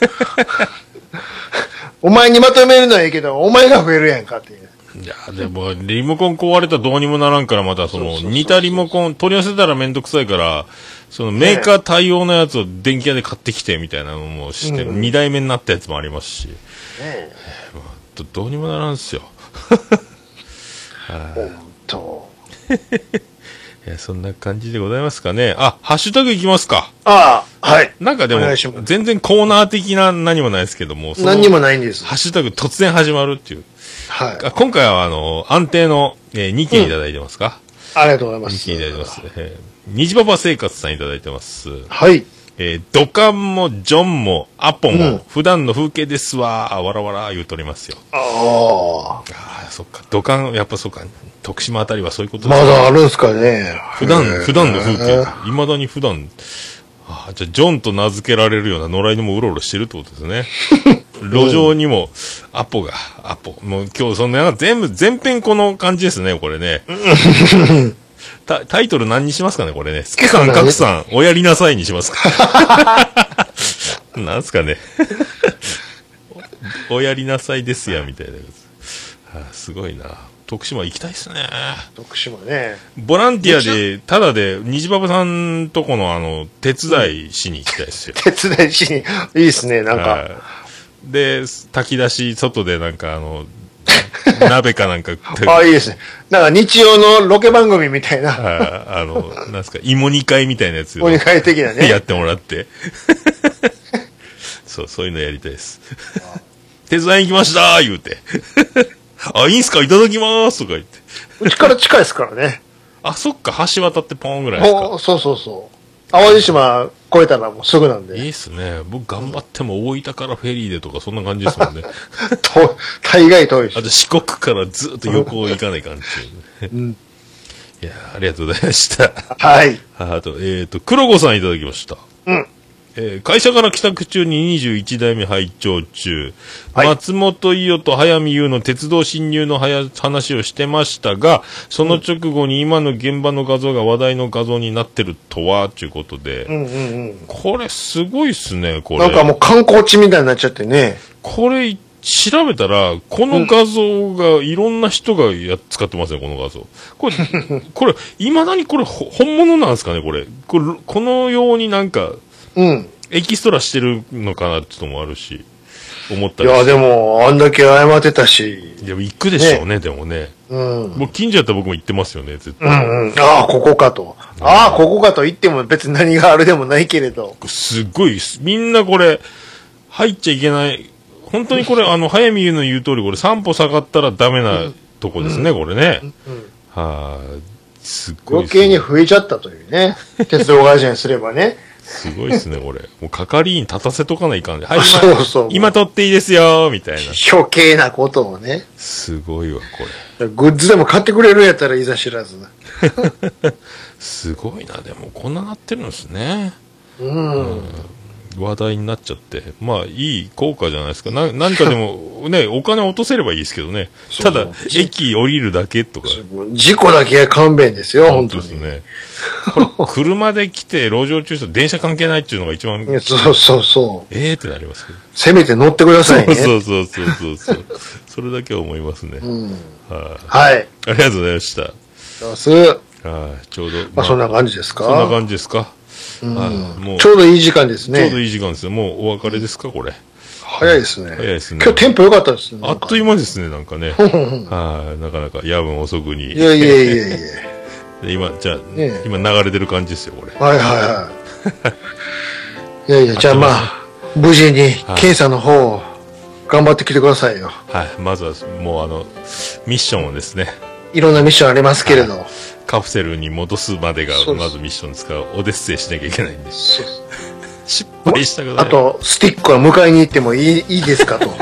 お前にまとめるのはいいけど、お前が増えるやんかっていう。いやーでも、リモコン壊れたらどうにもならんから、またその、似たリモコン、取り寄せたらめんどくさいから、そのメーカー対応のやつを電気屋で買ってきてみたいなのもして、二代目になったやつもありますし、ねどどうにもならんすよ。本当。いや、そんな感じでございますかね。あ、ハッシュタグいきますか。ああ、はい。なんかでも全然コーナー的な何もないですけども、何にもないんです。ハッシュタグ突然始まるっていう。はい。あ今回は、あの、安定の、えー、2件いただいてますか、ありがとうございま2す。件いただいてます。えー、虹パパ生活さんいただいてます。はい。えー、ドカンもジョンもアポも、うん普段の風景ですわー、わらわら言うとりますよ。あああ、そっか。ドカン、やっぱそっか。徳島あたりはそういうことあ。ですねまだあるんすかね。普段、普段の風景。いまだに普段。ああ、じゃあ、ジョンと名付けられるような野良犬もうろうろしてるってことですね。路上にも、アポが、アポ。もう今日、そんな、全部、全編この感じですね、これね。タタイトル何にしますかね、これね。スケさん、カクさん、おやりなさいにしますか。なんすかね。おやりなさいですや、みたいなやつ。ああすごいな。徳島行きたいっすね。徳島ね。ボランティアで、ただで、虹パパさんとこの、あの、手伝いしに行きたいですよ。手伝いしに、いいですね、なんか。はいで、炊き出し、外でなんか、あの、鍋かなんか、ああ、いいですね。なんか日曜のロケ番組みたいな、ああの、なんすか、芋煮会みたいなやつをお願い的なね。やってもらって。そう、そういうのやりたいです。手伝いに来ました言うて。あ、いいんすかいただきますとか言って。うちから近いですからね。あ、そっか、橋渡ってポンぐらいですか。おそうそうそう。淡路島越えたらもうすぐなんで。いいっすね。僕頑張っても大分からフェリーでとかそんな感じですもんね。と大概遠いしあ。と四国からずっと横を行かない感じ。うんいやーありがとうございました。はい。あ あと、えっ、と、黒子さんいただきました。うん。えー会社から帰宅中に21代目拝聴中、はい松本伊代と早見優の鉄道侵入の話をしてましたが、その直後に今の現場の画像が話題の画像になってるとは、ということで、うんうんうん。これすごいっすね、これ。なんかもう観光地みたいになっちゃってね。これ、調べたら、この画像が、いろんな人がやっ使ってますね、この画像。これ、これ、未だにこれ、ほ本物なんですかね、これ。これ、このようになんか、うん。エキストラしてるのかなってのもあるし、思ったりいや、でも、あんだけ謝ってたし。いや、行くでしょうね、でもね。うん。もう近所やったら僕も行ってますよね、絶う対。んうん。ああ、ここかと。ああ、ここかと言っても別に何があるでもないけれど。すっごい、みんなこれ、入っちゃいけない。本当にこれ、あの、早見優の言う通り、これ3歩下がったらダメなとこですね、これね。はい、すっごい余計に増えちゃったというね。鉄道会社にすればね。すごいですね、これ。もう係員立たせとかないかんね。はい、今、そうそう今撮っていいですよ、みたいな。余計なことをね。すごいわ、これ。グッズでも買ってくれるんやったらいざ知らず。すごいな、でも、こんななってるんですね。うん。話題になっちゃって。まあ、いい効果じゃないですか。な、何かでも、ね、お金落とせればいいですけどね。ただ、駅降りるだけとか。事故だけは勘弁ですよ、本当に。ですね。車で来て、路上駐車、電車関係ないっていうのが一番そうそうそう。ええってなりますけど。せめて乗ってくださいね。そうそうそうそうそう。それだけは思いますね。うん。はい、はい。ありがとうございました。どうす。はい、ちょうど。まあ、そんな感じですか？そんな感じですか？ちょうどいい時間ですね。ちょうどいい時間ですね。もうお別れですか、これ。早いですね。早いですね今日テンポ良かったですね。あっという間ですね、なんかね。はい、なかなか夜分遅くに。いやいやいやいや。で今、じゃあ、ね今流れてる感じですよ、これ。はいはいはい。いやいや、じゃあまあ、無事に検査の方、頑張ってきてくださいよ。はい、まずは、もうあの、ミッションをですね、いろんなミッションありますけれど。カプセルに戻すまでがまずミッションですから、オデッセイしなきゃいけないんで、失敗したくない。あと、スティックは迎えに行ってもいいいいですかと。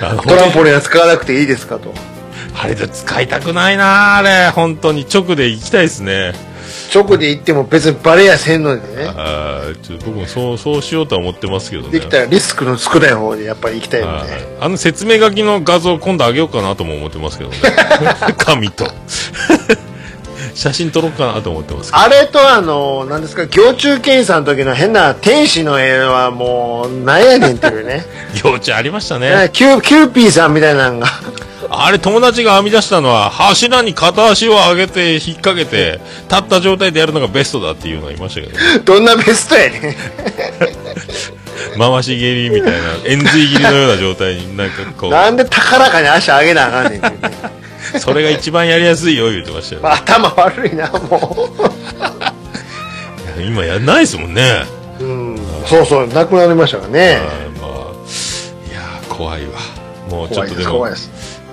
トランポリンは使わなくていいですかと。あれで使いたくないなあれ。本当に直で行きたいですね。直で行っても別にバレやせんのでね。あーちょっと僕もそう、そうしようとは思ってますけどね。できたらリスクの少ない方でやっぱり行きたいのはいで。あの説明書きの画像今度あげようかなとも思ってますけどね。紙と。写真撮ろうかなと思ってます。あれとあの、なんですか、行中検査の時の変な天使の絵はもう、なんやねんっていうね。行地ありましたね。ねキュー、キューピーさんみたいなのが。あれ友達が編み出したのは柱に片足を上げて引っ掛けて立った状態でやるのがベストだっていうのがいましたけど、ね、どんなベストやねん。回し蹴りみたいな延髄斬りのような状態になんかこうなんで高らかに足上げなあかんねんっていうね。それが一番やりやすいよ、言ってましたよ。頭悪いな、も 今やんないですもんね。う。うん。そうそう、亡くなりましたからね。はい、まあ、いやー怖いわ。もうちょっとでも。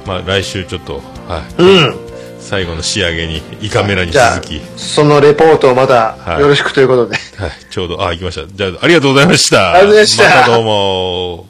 まあ来週ちょっと、はい、うん。最後の仕上げに、胃カメラにじゃあ続き、そのレポートをまたはいよろしくということで。はい、ちょうど、あ、行きました。じゃあ、ありがとうございました。ありがとうございましたまたどうも。